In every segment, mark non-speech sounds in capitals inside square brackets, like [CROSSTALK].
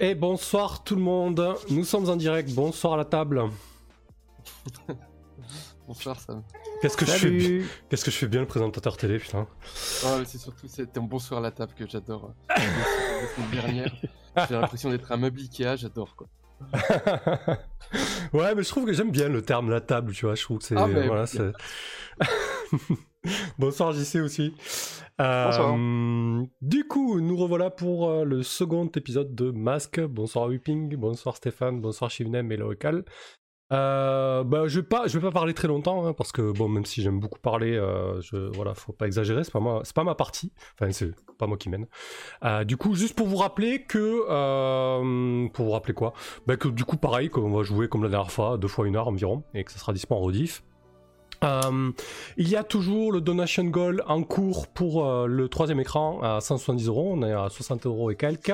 Et bonsoir tout le monde, nous sommes en direct, bonsoir à la table. [LAUGHS] Bonsoir Sam. Qu'est-ce que, je fais bien... Qu'est-ce que je fais bien le présentateur télé, putain. Oh, c'est surtout c'est un bonsoir à la table que j'adore. [LAUGHS] la semaine dernière, j'ai l'impression d'être un meuble Ikea, j'adore quoi. [LAUGHS] ouais, mais je trouve que j'aime bien le terme la table, tu vois. Je trouve que c'est. Ah, mais voilà, bien. c'est- [LAUGHS] Bonsoir JC aussi. Euh, Bonsoir. Du coup, nous revoilà pour euh, le second épisode de Masque. Bonsoir Whipping, bonsoir Stéphane, bonsoir Shivnem et Local. Euh, bah, je vais pas, je vais pas parler très longtemps hein, parce que bon, même si j'aime beaucoup parler, euh, je, voilà, faut pas exagérer. C'est pas moi, c'est pas ma partie. Enfin, c'est pas moi qui mène. Euh, du coup, juste pour vous rappeler que, euh, pour vous rappeler quoi, bah, que du coup, pareil, qu'on va jouer comme la dernière fois, deux fois une heure environ, et que ça sera dispo en rediff. Euh, il y a toujours le donation goal en cours pour euh, le troisième écran à 170 euros. On est à 60 euros et quelques.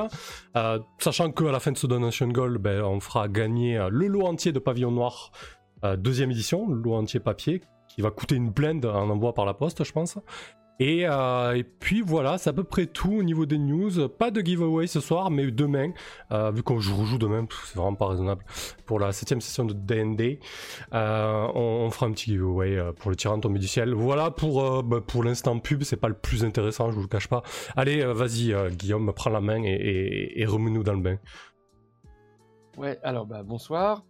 Euh, sachant qu'à la fin de ce donation goal, ben, on fera gagner le lot entier de Pavillon Noir, deuxième édition, le lot entier papier, qui va coûter une blende en envoi par la poste, je pense. Et, euh, et puis voilà, c'est à peu près tout au niveau des news. Pas de giveaway ce soir, mais demain, euh, vu qu'on je rejoue demain, c'est vraiment pas raisonnable. Pour la septième session de D&D, euh, on, fera un petit giveaway pour le tirant tombé du ciel. Voilà pour, bah, pour l'instant pub, c'est pas le plus intéressant, je vous le cache pas. Allez, vas-y Guillaume, prends la main et, et, remets-nous dans le bain. Ouais, alors bah bonsoir.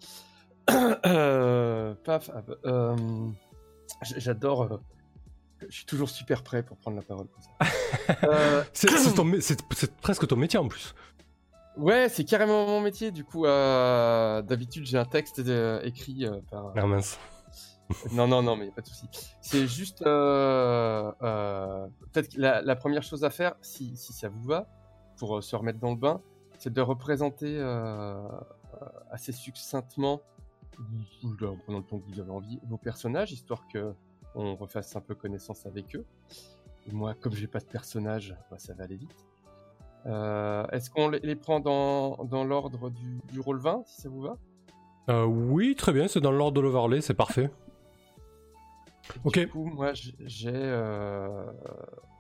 [COUGHS] Paf, j'adore. Je suis toujours super prêt pour prendre la parole. [LAUGHS] Euh, [CLEARS THROAT] C'est presque ton métier en plus. ouais, c'est carrément mon métier. Du coup, euh, d'habitude j'ai un texte euh, écrit euh, par. Ah mince. [LAUGHS] Non, non, non, mais y a pas de souci. C'est juste euh, euh, peut-être que la, la première chose à faire, si, si ça vous va, pour euh, se remettre dans le bain, c'est de représenter assez succinctement, en prenant le temps que vous avez envie, vos personnages, histoire que on refasse un peu connaissance avec eux. Et moi, comme j'ai pas de personnage, bah, ça va aller vite. Euh, Est-ce qu'on les, prend dans, dans l'ordre du, du rôle 20, si ça vous va? Euh, oui, très bien, c'est dans l'ordre de l'overlay, c'est parfait. Ok. Du coup, moi, j'ai euh,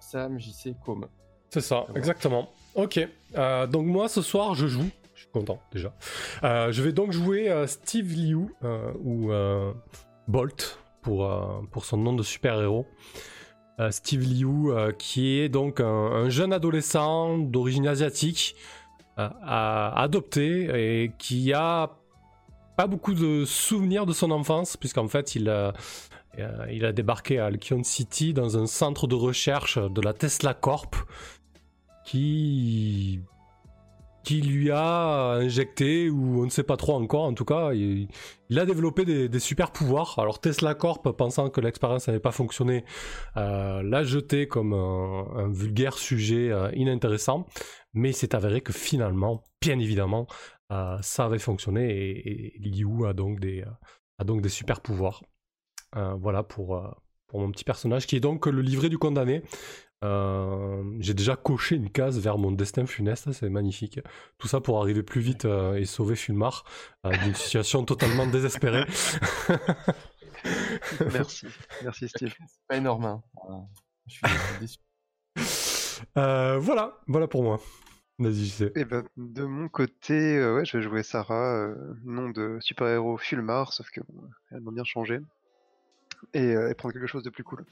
Sam, JC, Com. C'est ça, Voilà. exactement. Ok, donc moi ce soir je joue, je suis content déjà. Je vais donc jouer Steve Liu, ou Bolt pour, euh, pour son nom de super-héros. Euh, Steve Liu, euh, qui est donc un, un jeune adolescent d'origine asiatique, adopté et qui a pas beaucoup de souvenirs de son enfance, puisqu'en fait il a, il a débarqué à Alkion City dans un centre de recherche de la Tesla Corp qui qui lui a injecté ou on ne sait pas trop encore en tout cas il, a développé des, super pouvoirs. Alors Tesla Corp pensant que l'expérience n'avait pas fonctionné euh, l'a jeté comme un, vulgaire sujet euh, inintéressant. Mais il s'est avéré que finalement bien évidemment euh, ça avait fonctionné et, et Liu a donc des a donc des super pouvoirs. Voilà pour pour mon petit personnage qui est donc le livret du condamné euh, j'ai déjà coché une case vers mon destin funeste, c'est magnifique. Tout ça pour arriver plus vite euh, et sauver Fulmar euh, d'une situation totalement désespérée. [LAUGHS] Merci, merci Steve. C'est pas énorme. Hein. Voilà. Je suis déçu. Euh, voilà, voilà pour moi. Vas-y, je sais. Et ben, de mon côté, euh, ouais, je vais jouer Sarah, euh, nom de super-héros Fulmar, sauf que bon, elle m'a bien changé. Et, euh, et prendre quelque chose de plus cool.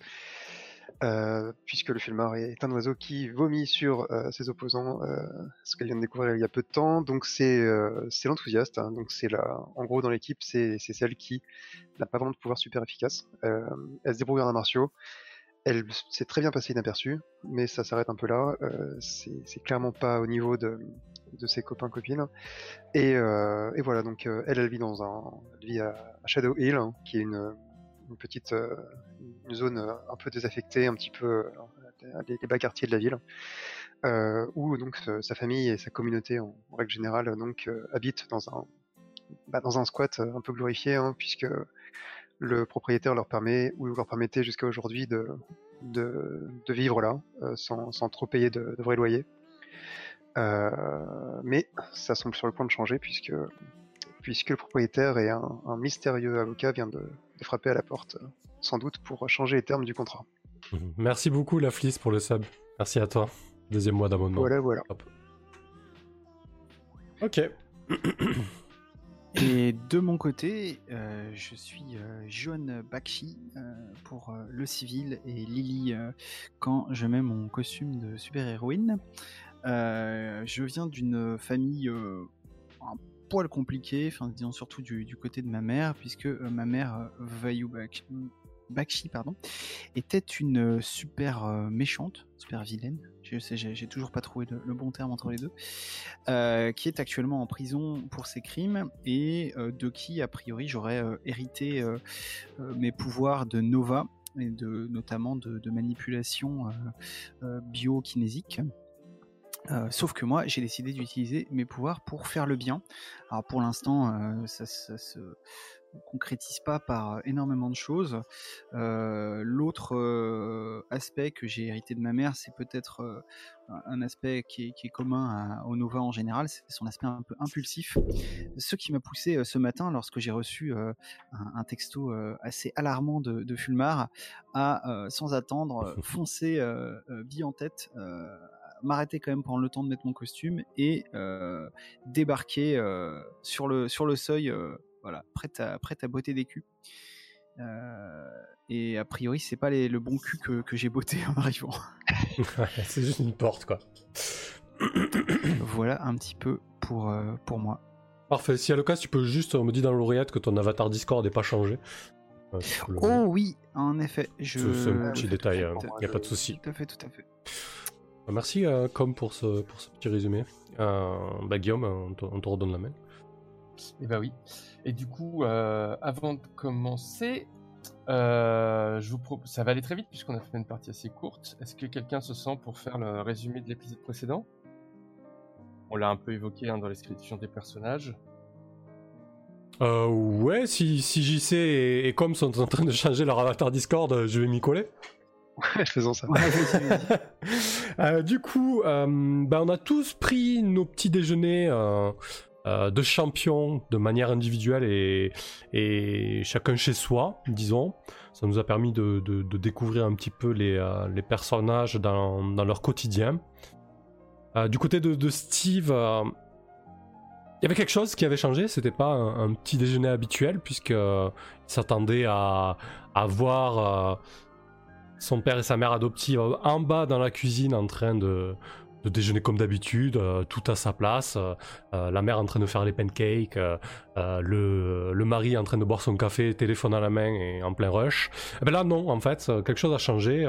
Euh, puisque le Fulmar est un oiseau qui vomit sur euh, ses opposants, euh, ce qu'elle vient de découvrir il y a peu de temps. Donc c'est euh, c'est l'enthousiaste. hein. donc c'est la, en gros dans l'équipe, c'est c'est celle qui n'a pas vraiment de pouvoir super efficace. Euh, elle se débrouille en martiaux. Elle s'est très bien passée inaperçue, mais ça s'arrête un peu là. C'est c'est clairement pas au niveau de, de ses copains copines. Et, et voilà, donc elle, elle vit dans un, elle vit à, à Shadow Hill, hein, qui est une, une petite, euh, zone euh, un peu désaffectée, un petit peu euh, les, les bas quartiers de la ville, euh, où donc euh, sa famille et sa communauté en, règle générale donc euh, habitent dans un, bah, dans un squat euh, un peu glorifié, hein, puisque le propriétaire leur permet ou leur permettait jusqu'à aujourd'hui de, de, vivre là sans, sans, trop payer de, de vrais loyers. mais ça semble sur le point de changer puisque puisque le propriétaire et un, un mystérieux avocat vient de, de, frapper à la porte, sans doute pour changer les termes du contrat. Mhm. Merci beaucoup, la Fliss, pour le sub. Merci à toi. Deuxième mois d'abonnement. Voilà, voilà. Hop. Ok. Et de mon côté, euh, je suis euh, Johan Bakshi euh, pour euh, le civil et Lily euh, quand je mets mon costume de super-héroïne. Euh, je viens d'une famille un poil compliquée, enfin disons surtout du, côté de ma mère, puisque ma mère, Vayu Bakshi, Bakshi pardon, était une super méchante, super vilaine, j'ai toujours pas trouvé le, bon terme entre les deux, euh, qui est actuellement en prison pour ses crimes et euh, de qui, a priori, j'aurais euh, hérité mes pouvoirs de Nova et de, notamment de, de manipulation biokinésique. Euh, sauf que moi, j'ai décidé d'utiliser mes pouvoirs pour faire le bien. Alors pour l'instant, euh, ça, ça, se concrétise pas par énormément de choses. Euh, L'autre euh, aspect que j'ai hérité de ma mère, c'est peut-être euh, un aspect qui est, qui est commun à, au Nova en général, c'est son aspect un peu impulsif. Ce qui m'a poussé ce matin, lorsque j'ai reçu un, un, texto assez alarmant de, de Fulmar, à sans attendre [LAUGHS] foncer bille en tête m'arrêter quand même prendre le temps de mettre mon costume et euh, débarquer euh, sur, le, sur le seuil, euh, voilà, prête à, prête à botter des culs. et a priori, c'est pas les, le bon cul que, que j'ai botté en arrivant. [LAUGHS] c'est juste une porte, quoi. [CLEARS THROAT] voilà un petit peu pour, pour moi. Parfait. Si à l'occasion, tu peux juste me dire dans l'oreillette que ton avatar Discord n'est pas changé. Euh, oh oui, en effet. Je... C'est un petit détail, il n'y a pas de souci. Tout à fait, tout à fait. Merci euh, Com pour ce, pour ce petit résumé. Euh, bah, Guillaume, on te, on te, redonne la main. Et bah oui. Et du coup, euh, avant de commencer, euh, je vous propose... ça va aller très vite puisqu'on a fait une partie assez courte. Est-ce que quelqu'un se sent pour faire le résumé de l'épisode précédent? On l'a un peu évoqué hein, dans l'escription des personnages. Euh, ouais, si, si JC et, et Com sont en train de changer leur avatar Discord, je vais m'y coller. Ouais, faisons ça. [LAUGHS] euh, du coup, euh, bah, on a tous pris nos petits déjeuners euh, euh, de champions de manière individuelle et, et, chacun chez soi, disons. Ça nous a permis de, de, de découvrir un petit peu les, les personnages dans, dans, leur quotidien. Du côté de, de Steve, il y avait quelque chose qui avait changé, c'était pas un, un, petit déjeuner habituel, puisqu'il s'attendait à, à voir son père et sa mère adoptive en bas dans la cuisine en train de, déjeuner comme d'habitude, euh, tout à sa place, euh, la mère en train de faire les pancakes, euh, le, mari en train de boire son café, téléphone à la main et en plein rush. Et ben là non, en fait, quelque chose a changé.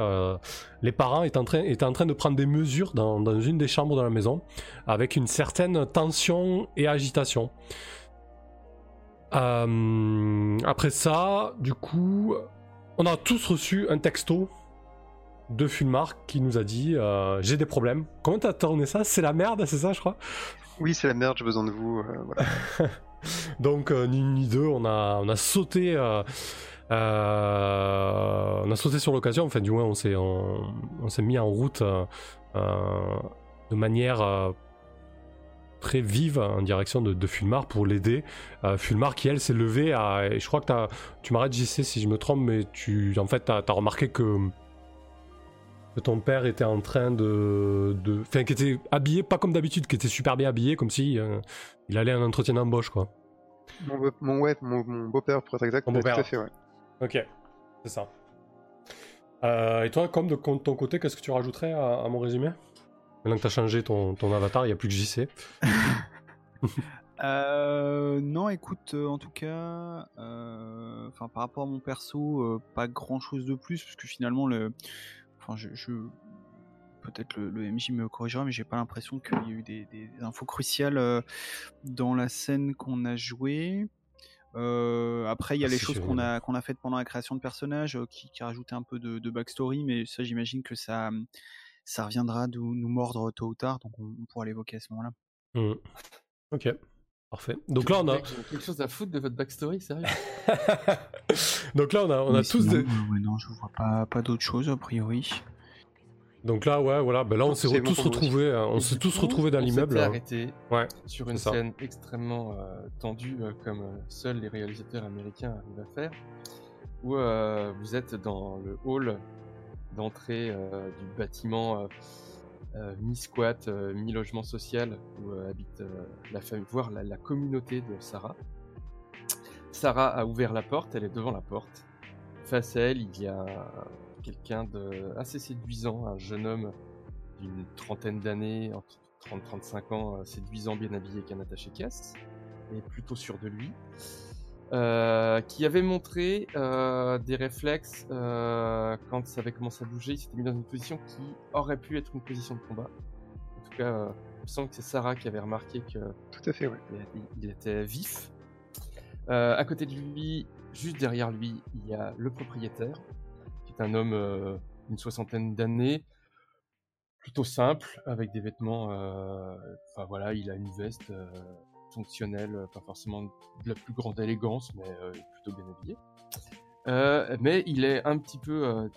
les parents étaient en, train, en train de prendre des mesures dans, dans une des chambres de la maison avec une certaine tension et agitation. après ça, du coup, on a tous reçu un texto de Fulmar qui nous a dit euh, j'ai des problèmes. Comment t'as tourné ça? C'est la merde, c'est ça, je crois? Oui, c'est la merde, j'ai besoin de vous. Euh, voilà. [LAUGHS] Donc, euh, ni une ni deux, on a, on a sauté. On a sauté sur l'occasion, enfin, du moins, on s'est on, on s'est mis en route de manière très vive en direction de, de Fulmar pour l'aider. Fulmar qui, elle, s'est levée à. Et je crois que tu m'arrêtes, JC, si je me trompe, mais tu, en fait, t'as as remarqué que que ton père était en train de, de... enfin qui était habillé pas comme d'habitude, qui était super bien habillé, comme si euh, il allait à un entretien d'embauche quoi. Mon, beau, mon ouais, mon, mon beau-père pour être exact. Mon beau-père. Tout à fait, ouais. Ok, c'est ça. Euh, et toi, comme de ton côté, qu'est-ce que tu rajouterais à, à mon résumé? Maintenant que tu as changé ton, ton avatar, il n'y a plus que JC. [LAUGHS] Euh, non, écoute, euh, en tout cas, euh, enfin par rapport à mon perso, euh, pas grand chose de plus, parce que finalement le, enfin je, je peut-être le, le, MJ me corrigera, mais j'ai pas l'impression qu'il y a eu des, des, infos cruciales euh, dans la scène qu'on a jouée. Euh, après, il y a ah, les choses qu'on a qu'on a faites pendant la création de personnages euh, qui, qui rajoutaient un peu de, de backstory, mais ça, j'imagine que ça ça reviendra de nous mordre tôt ou tard, donc on, on pourra l'évoquer à ce moment-là. Mmh. Ok. Parfait. Donc là, on a. Quelque chose à foutre de votre backstory, sérieux [LAUGHS] Donc là, on a, on a tous sinon, des. euh, non, je vois pas, pas d'autre chose a priori. Donc là, ouais, voilà. Ben là, on s'est re- tous retrouvés. hein, On s'est tous retrouvés dans on l'immeuble. s'était hein. arrêté Ouais. sur une ça. scène extrêmement euh, tendue, euh, comme euh, seuls les réalisateurs américains arrivent à faire, où euh, vous êtes dans le hall d'entrée euh, du bâtiment euh, euh, mi-squat, euh, mi-logement social, où euh, habite euh, la famille, voire la, communauté de Sarah. Sarah a ouvert la porte, elle est devant la porte. Face à elle, il y a quelqu'un de assez séduisant, un jeune homme d'une trentaine d'années, entre 30-35 ans, euh, séduisant, bien habillé, avec un attaché-caisse, et plutôt sûr de lui, euh, qui avait montré euh, des réflexes euh, quand ça avait commencé à bouger. Il s'était mis dans une position qui aurait pu être une position de combat. En tout cas, euh, il me semble que c'est Sarah qui avait remarqué que Tout à fait, ouais. il, il était vif. Euh, à côté de lui, juste derrière lui, il y a le propriétaire, qui est un homme euh, d'une soixantaine d'années, plutôt simple, avec des vêtements. euh, Enfin voilà, il a une veste fonctionnelle, euh, pas forcément de la plus grande élégance, mais euh, plutôt bien habillé. Euh, mais il est un petit peu,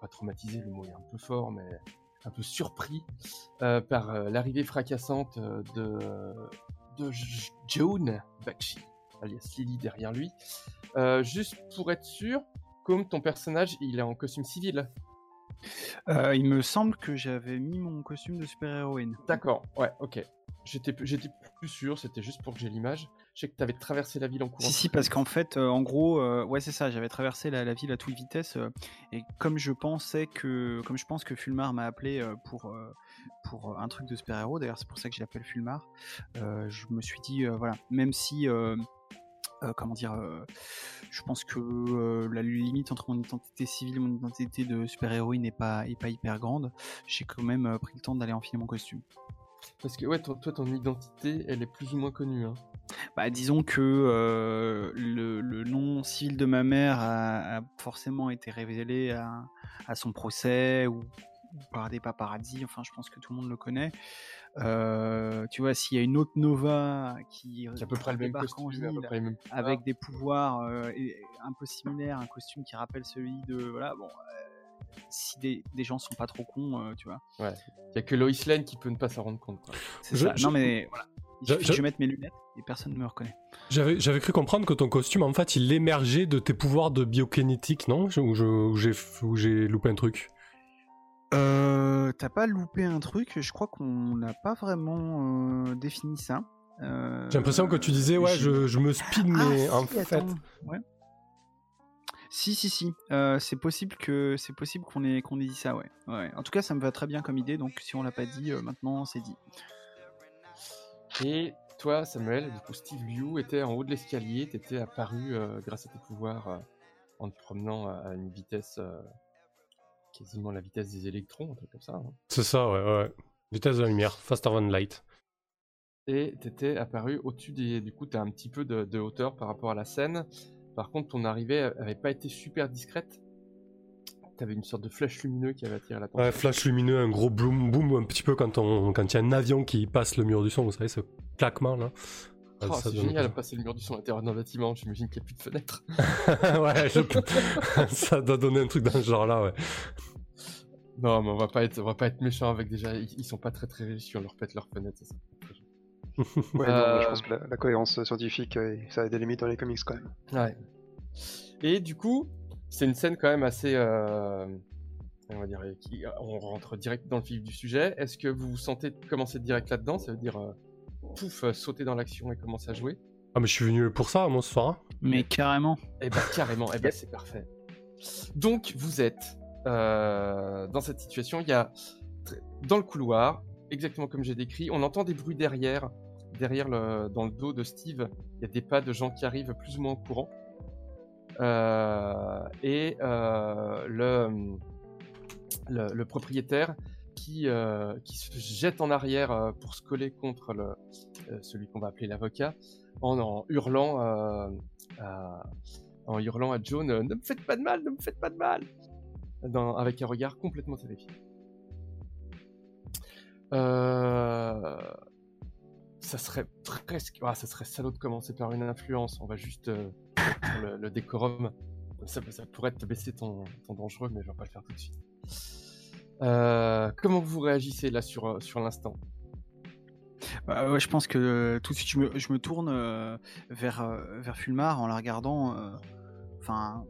pas traumatisé, le mot est un peu fort, mais un peu surpris par l'arrivée fracassante de, de Joan Bakshi, alias Lily derrière lui. Juste pour être sûr, comme ton personnage, il est en costume civil. Euh, il me semble que j'avais mis mon costume de super-héroïne. D'accord, ouais, ok. J'étais plus sûr, c'était juste pour que j'ai l'image. Je sais que tu avais traversé la ville en courant. Si, si, parce qu'en fait, euh, en gros, euh, ouais, c'est ça, j'avais traversé la, ville à toute vitesse, euh, et comme je pensais que, comme je pense que Fulmar m'a appelé pour, pour un truc de super-héros, d'ailleurs, c'est pour ça que je l'appelle Fulmar, je me suis dit, voilà, même si, comment dire, je pense que la limite entre mon identité civile et mon identité de super-héroïne n'est pas, pas hyper grande, j'ai quand même pris le temps d'aller enfiler mon costume. Parce que ouais, toi, toi, ton identité, elle est plus ou moins connue. Hein. Bah, disons que euh, le, le nom civil de ma mère a, a forcément été révélé à, à son procès ou, ou par des paparazzis. Enfin, je pense que tout le monde le connaît. Euh, tu vois, s'il y a une autre Nova qui, C'est à peu près le même en costume, à peu ville près mêmes avec des pouvoirs euh, un peu similaires, un costume qui rappelle celui de voilà. Bon, euh, si des, des gens sont pas trop cons, euh, tu vois. Il y a que Lois Lane qui peut ne pas s'en rendre compte. Quoi. C'est Je- ça. je- Non mais voilà. Il Je- je- je mette mes lunettes et personne ne me reconnaît. J'avais, j'avais cru comprendre que ton costume, en fait, il émergeait de tes pouvoirs de biokinétique, non? Ou j'ai, j'ai loupé un truc? Euh, T'as pas loupé un truc, je crois qu'on n'a pas vraiment euh, défini ça. Euh, J'ai l'impression que tu disais, ouais, je, je me speed, Ah, mais en fait. ouais. Si, si, si. Euh, c'est possible que c'est possible qu'on ait, qu'on ait dit ça, ouais. ouais. En tout cas, ça me va très bien comme idée, donc si on l'a pas dit, euh, maintenant c'est dit. Et toi, Samuel, du coup, Steve Liu était en haut de l'escalier, t'étais apparu euh, grâce à tes pouvoirs euh, en te promenant à, à une vitesse euh, quasiment la vitesse des électrons, un truc comme ça. hein. C'est ça, ouais, ouais. Vitesse de la lumière, faster than light. Et t'étais apparu au-dessus des. Du coup, t'as un petit peu de, de hauteur par rapport à la scène. Par contre, ton arrivée avait pas été super discrète. T'avais une sorte de flash lumineux qui avait attiré l'attention. Ouais, flash lumineux, un gros boom, boom, un petit peu quand on, quand il y a un avion qui passe le mur du son, vous savez, ce claquement là. Oh, c'est donne- génial, passer le mur du son à l'intérieur d'un bâtiment. J'imagine qu'il n'y a plus de fenêtres. [LAUGHS] ouais, je- [LAUGHS] ça doit donner un truc dans ce genre-là, ouais. Non, mais on va pas être, on va pas être méchant avec déjà. Ils, sont pas très très riches si on leur pète leurs fenêtres. Ça, ça. Ouais, non, Euh, je pense que la, la cohérence scientifique, euh, ça a des limites dans les comics quand même. Ouais. Et du coup, c'est une scène quand même assez. euh, on va dire, qui, on rentre direct dans le vif du sujet. Est-ce que vous vous sentez commencer direct là-dedans? Ça veut dire, euh, pouf, euh, sauter dans l'action et commencer à jouer? Ah, mais je suis venu pour ça, moi, ce soir. hein. Mais carrément. Eh ben carrément, eh ben c'est parfait. Donc vous êtes euh, dans cette situation, il y a dans le couloir, exactement comme j'ai décrit, on entend des bruits derrière, derrière dans le dos de Steve, il y a des pas de gens qui arrivent plus ou moins en courant. Euh, et euh, le, propriétaire qui, euh, qui se jette en arrière pour se coller contre celui qu'on va appeler l'avocat en, hurlant à- en hurlant à euh, Ne me faites pas de mal, ne me faites pas de mal Avec un regard complètement terrifié. Euh, ça serait presque. Ah, ça serait salaud de commencer par une influence. On va juste euh, le, décorum. Ça, pourrait te baisser ton, ton, dangereux, mais je vais pas le faire tout de suite. Euh, comment vous réagissez là sur, sur l'instant? Bah, je pense que tout de suite je me, tourne vers, vers Fulmar en la regardant. Enfin,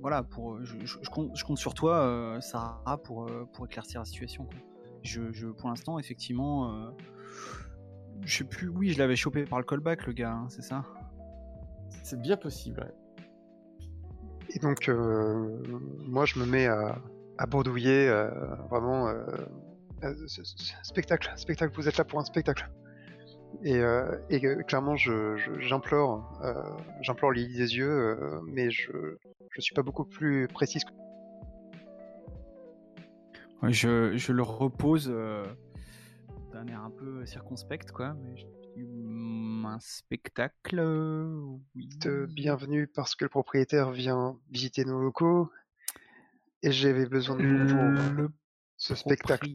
voilà, pour, je, je, compte, je, compte, sur toi, Sarah, pour, pour éclaircir la situation. Je, je, pour l'instant, effectivement, je sais plus. Oui, je l'avais chopé par le callback, le gars, hein, c'est ça C'est bien possible. Et donc, euh, moi, je me mets à, à bredouiller, euh, vraiment. Euh, spectacle, spectacle, vous êtes là pour un spectacle. Et, et clairement, j'implore, je, j'implore Lily des yeux, mais je, je suis pas beaucoup plus précise. Je, je le repose d'un air un peu circonspect, quoi. Mais un spectacle, oui. bienvenue parce que le propriétaire vient visiter nos locaux et j'avais besoin de vous pour le ce spectacle.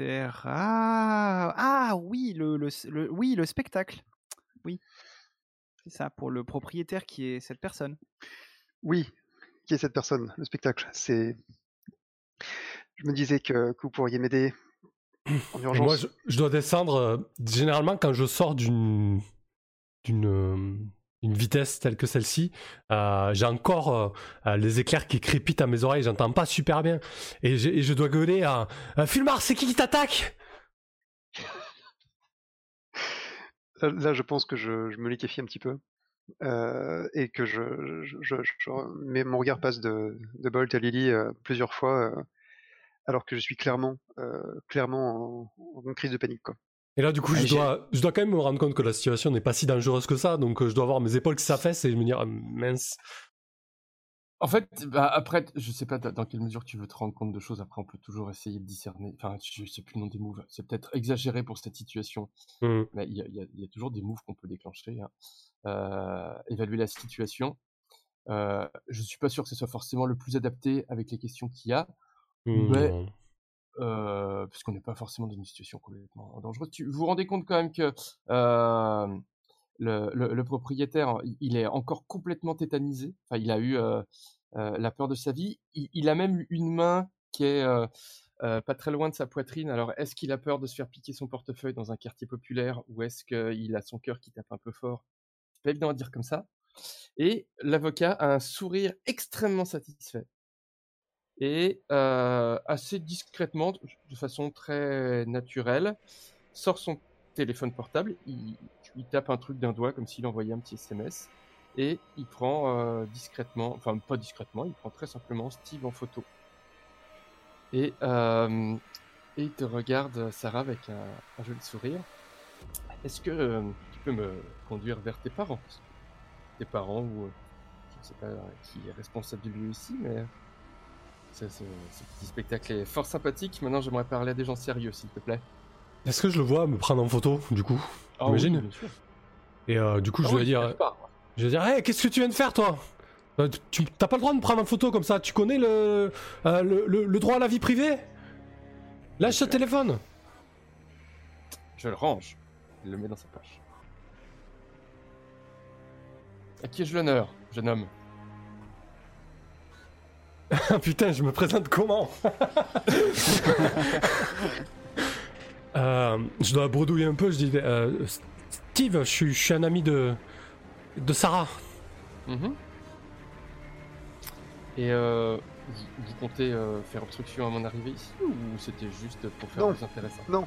Ah, ah oui, le, le, oui, le spectacle. Oui. C'est ça, pour le propriétaire qui est cette personne. Oui, qui est cette personne, le spectacle. C'est. Je me disais que, que vous pourriez m'aider moi, je, dois descendre. Euh, généralement, quand je sors d'une d'une euh, une vitesse telle que celle-ci, euh, j'ai encore les éclairs qui crépitent à mes oreilles. J'entends pas super bien, et, je dois gueuler à Fulmar, c'est qui qui t'attaque Là, je pense que je, me liquéfie un petit peu. et que je, je, mais mon regard passe de, de Bolt à Lily plusieurs fois alors que je suis clairement, euh, clairement en, crise de panique. Quoi. Et là, du coup, je dois, je dois quand même me rendre compte que la situation n'est pas si dangereuse que ça, donc euh, je dois avoir mes épaules qui s'affaissent et me dire, mince. En fait, bah, après, je sais pas dans quelle mesure tu veux te rendre compte de choses. Après, on peut toujours essayer de discerner. Enfin, je sais plus le nom des moves. C'est peut-être exagéré pour cette situation. Mmh. Mais il y, a, toujours des moves qu'on peut déclencher. Hein. Euh, évaluer la situation. Euh, je suis pas sûr que ce soit forcément le plus adapté avec les questions qu'il y a. Mais, euh, puisqu'on n'est pas forcément dans une situation complètement dangereuse. Tu, vous vous rendez compte quand même que euh, le, le, propriétaire, il est encore complètement tétanisé. Enfin, il a eu euh, la peur de sa vie. Il, a même une main qui est pas très loin de sa poitrine. Alors, est-ce qu'il a peur de se faire piquer son portefeuille dans un quartier populaire ou est-ce qu'il a son cœur qui tape un peu fort? C'est pas évident à dire comme ça. Et l'avocat a un sourire extrêmement satisfait et euh, assez discrètement, de façon très naturelle, sort son téléphone portable, il, tape un truc d'un doigt comme s'il envoyait un petit SMS, et il prend euh, discrètement, enfin pas discrètement, il prend très simplement Steve en photo. Et, euh, et il te regarde, Sarah, avec un, joli sourire. Est-ce que tu peux me conduire vers tes parents? Tes parents ou je ne sais pas qui est responsable de lui ici, mais ce, petit spectacle est fort sympathique. Maintenant, j'aimerais parler à des gens sérieux, s'il te plaît. Est-ce que je le vois me prendre en photo, du coup ah Imagine. Et euh, du coup, je ah vais dire. Je vais dire, hey, qu'est-ce que tu viens de faire, toi euh, Tu t'as pas le droit de me prendre en photo comme ça. Tu connais le, euh, le, le, droit à la vie privée Lâche ce téléphone. Je le range. Il le met dans sa poche. À qui ai-je l'honneur, jeune homme? [LAUGHS] Putain, je me présente comment [LAUGHS] euh, Je dois bredouiller un peu, je dis euh, Steve, je suis, un ami de, de Sarah. Mhm. Et euh, vous, comptez faire obstruction à mon arrivée ici ou c'était juste pour faire plus intéressant Non.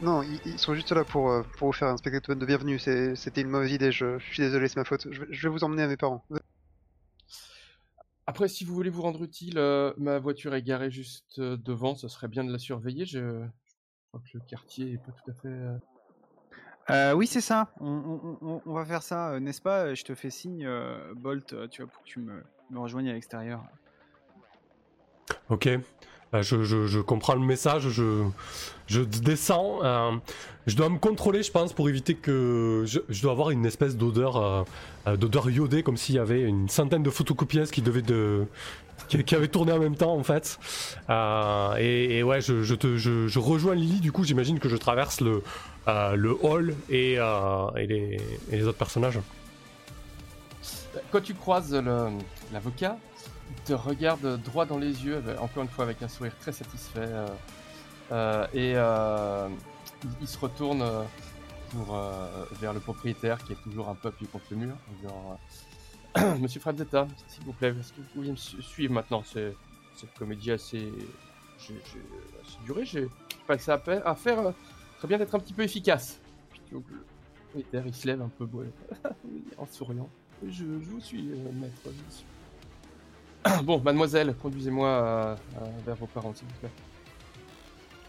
Non, ils, sont juste là pour, pour vous faire un spectacle de bienvenue. C'était une mauvaise idée, je, suis désolé, c'est ma faute. Je, je, vais vous emmener à mes parents. Après, si vous voulez vous rendre utile, euh, ma voiture est garée juste euh, devant, ce serait bien de la surveiller. Je, crois que le quartier est pas tout à fait. Euh, oui, c'est ça. On, va faire ça, n'est-ce pas? Je te fais signe, Bolt, tu vois, pour que tu me, me rejoignes à l'extérieur. Ok. Je, comprends le message, je, descends. euh, je dois me contrôler, je pense, pour éviter que. Je, je dois avoir une espèce d'odeur euh, euh, iodée, comme s'il y avait une centaine de photocopieuses qui devaient de. Qui, avaient tourné en même temps en fait. Et, ouais, je, rejoins Lily, du coup j'imagine que je traverse le, hall et, les, et les autres personnages. Quand tu croises l'avocat, il te regarde droit dans les yeux, avec- encore une fois avec un sourire très satisfait, euh, euh, et euh, il, se retourne euh, pour, euh, vers le propriétaire qui est toujours un peu appuyé contre le mur. Genre, euh, [CLEARS THROAT] Monsieur Franzetta, s'il vous plaît, est-ce que vous pourriez me su- suivre maintenant? Cette comédie assez, j'ai- assez durée, j'ai j'ai pas que ça à, faire. euh, très bien d'être un petit peu efficace. Puis, donc, le propriétaire, il se lève un peu ouais, [LAUGHS] en souriant. Je, vous suis, euh, maître. [CLEARS THROAT] bon, mademoiselle, conduisez-moi euh, euh, vers vos parents, s'il vous plaît.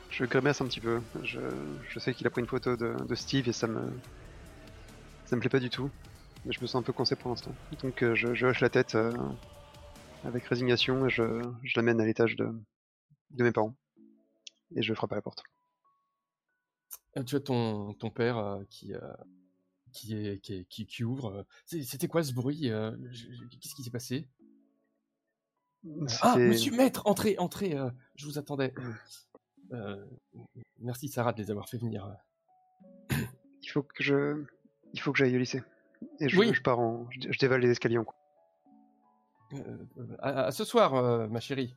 Je grimace un petit peu. Je, je sais qu'il a pris une photo de, de Steve et ça me. Ça me plaît pas du tout. Mais je me sens un peu coincé pour l'instant. Donc euh, je, je hoche la tête avec résignation et je, je l'amène à l'étage de, de mes parents. Et je frappe à la porte. Tu as ton, ton père qui, qui, est, qui, est- qui, qui ouvre. C'était quoi ce bruit Qu'est-ce qui s'est passé? Ah, monsieur maître, entrez, entrez, euh, je vous attendais. Euh, merci Sarah de les avoir fait venir. Il faut que je. Il faut que j'aille au lycée. Et je, Oui. je pars en. Je, je dévale les escaliers en. Euh, euh, à, à ce soir, euh, ma chérie.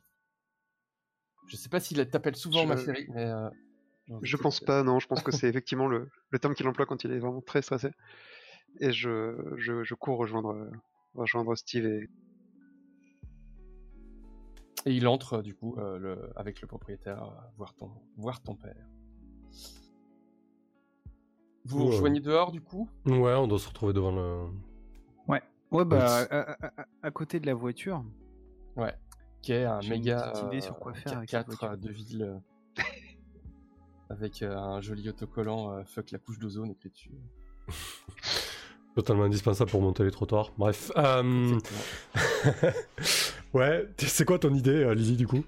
Je sais pas s'il t'appelle souvent Je- ma chérie, mais. euh, Je pense pas, non, je pense que [LAUGHS] c'est effectivement le, le terme qu'il emploie quand il est vraiment très stressé. Et je, je, je cours rejoindre, rejoindre Steve et. Et il entre euh, du coup euh, le- avec le propriétaire euh, voir ton voir ton père. Vous vous Ouais. rejoignez dehors du coup? Ouais, on doit se retrouver devant le. Ouais, bah, Oui. à, à- à- à côté de la voiture. Ouais. Qui est un une méga idée sur quoi faire avec cette 4x4 voiture. euh, de ville euh, [LAUGHS] avec un joli autocollant euh, fuck la couche d'ozone écrit dessus. Totalement indispensable pour monter les trottoirs. Bref. euh. [LAUGHS] ouais, c'est quoi ton idée, euh, Lily, du coup?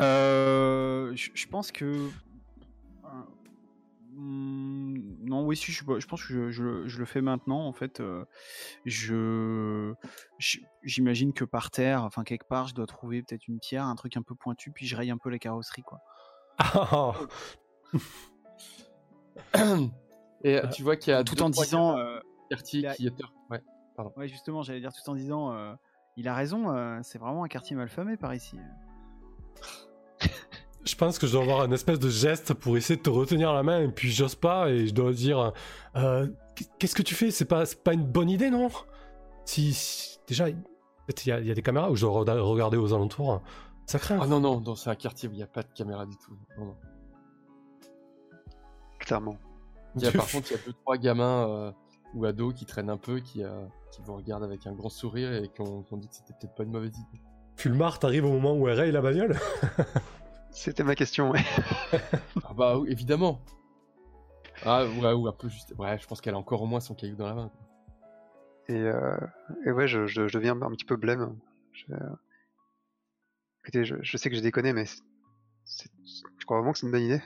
Euh, je pense que. euh, non, oui, si, je, je pense que je, je- je le fais maintenant. En fait, euh, je je- j'imagine que par terre, enfin quelque part, je dois trouver peut-être une pierre, un truc un peu pointu, puis je raye un peu la carrosserie, quoi. Ah, [LAUGHS] Et euh, tu vois qu'il y a Tout en disant, euh, quartier a- qui est ouais. Ouais, justement, j'allais dire tout en disant, euh, il a raison, euh, c'est vraiment un quartier malfamé par ici. [LAUGHS] Je pense que je dois avoir un espèce de geste pour essayer de te retenir la main, et puis j'ose pas, et je dois dire euh, Qu'est-ce que tu fais? C'est pas, c'est pas une bonne idée, non? Si, si- Déjà, il y, a- il y a des caméras où je dois regarder aux alentours. Ça craint. Ah non non, dans c'est un quartier où il n'y a pas de caméra du tout. Non, non. Clairement. Il y a, par contre, il y a deux trois gamins euh, ou ados qui traînent un peu, qui, euh, qui vous regardent avec un grand sourire et qui ont, qui ont dit que c'était peut-être pas une mauvaise idée. Fulmar, t'arrives au moment où elle raye la bagnole? C'était ma question, ouais. [LAUGHS] Ah bah oui, évidemment. Ah ouais, ou un peu juste. Ouais, je pense qu'elle a encore au moins son caillou dans la main. quoi. Et, euh, et ouais, je, je, je deviens un petit peu blême. Je, écoutez, je, je sais que j'ai déconné, mais je crois vraiment que c'est une bonne idée.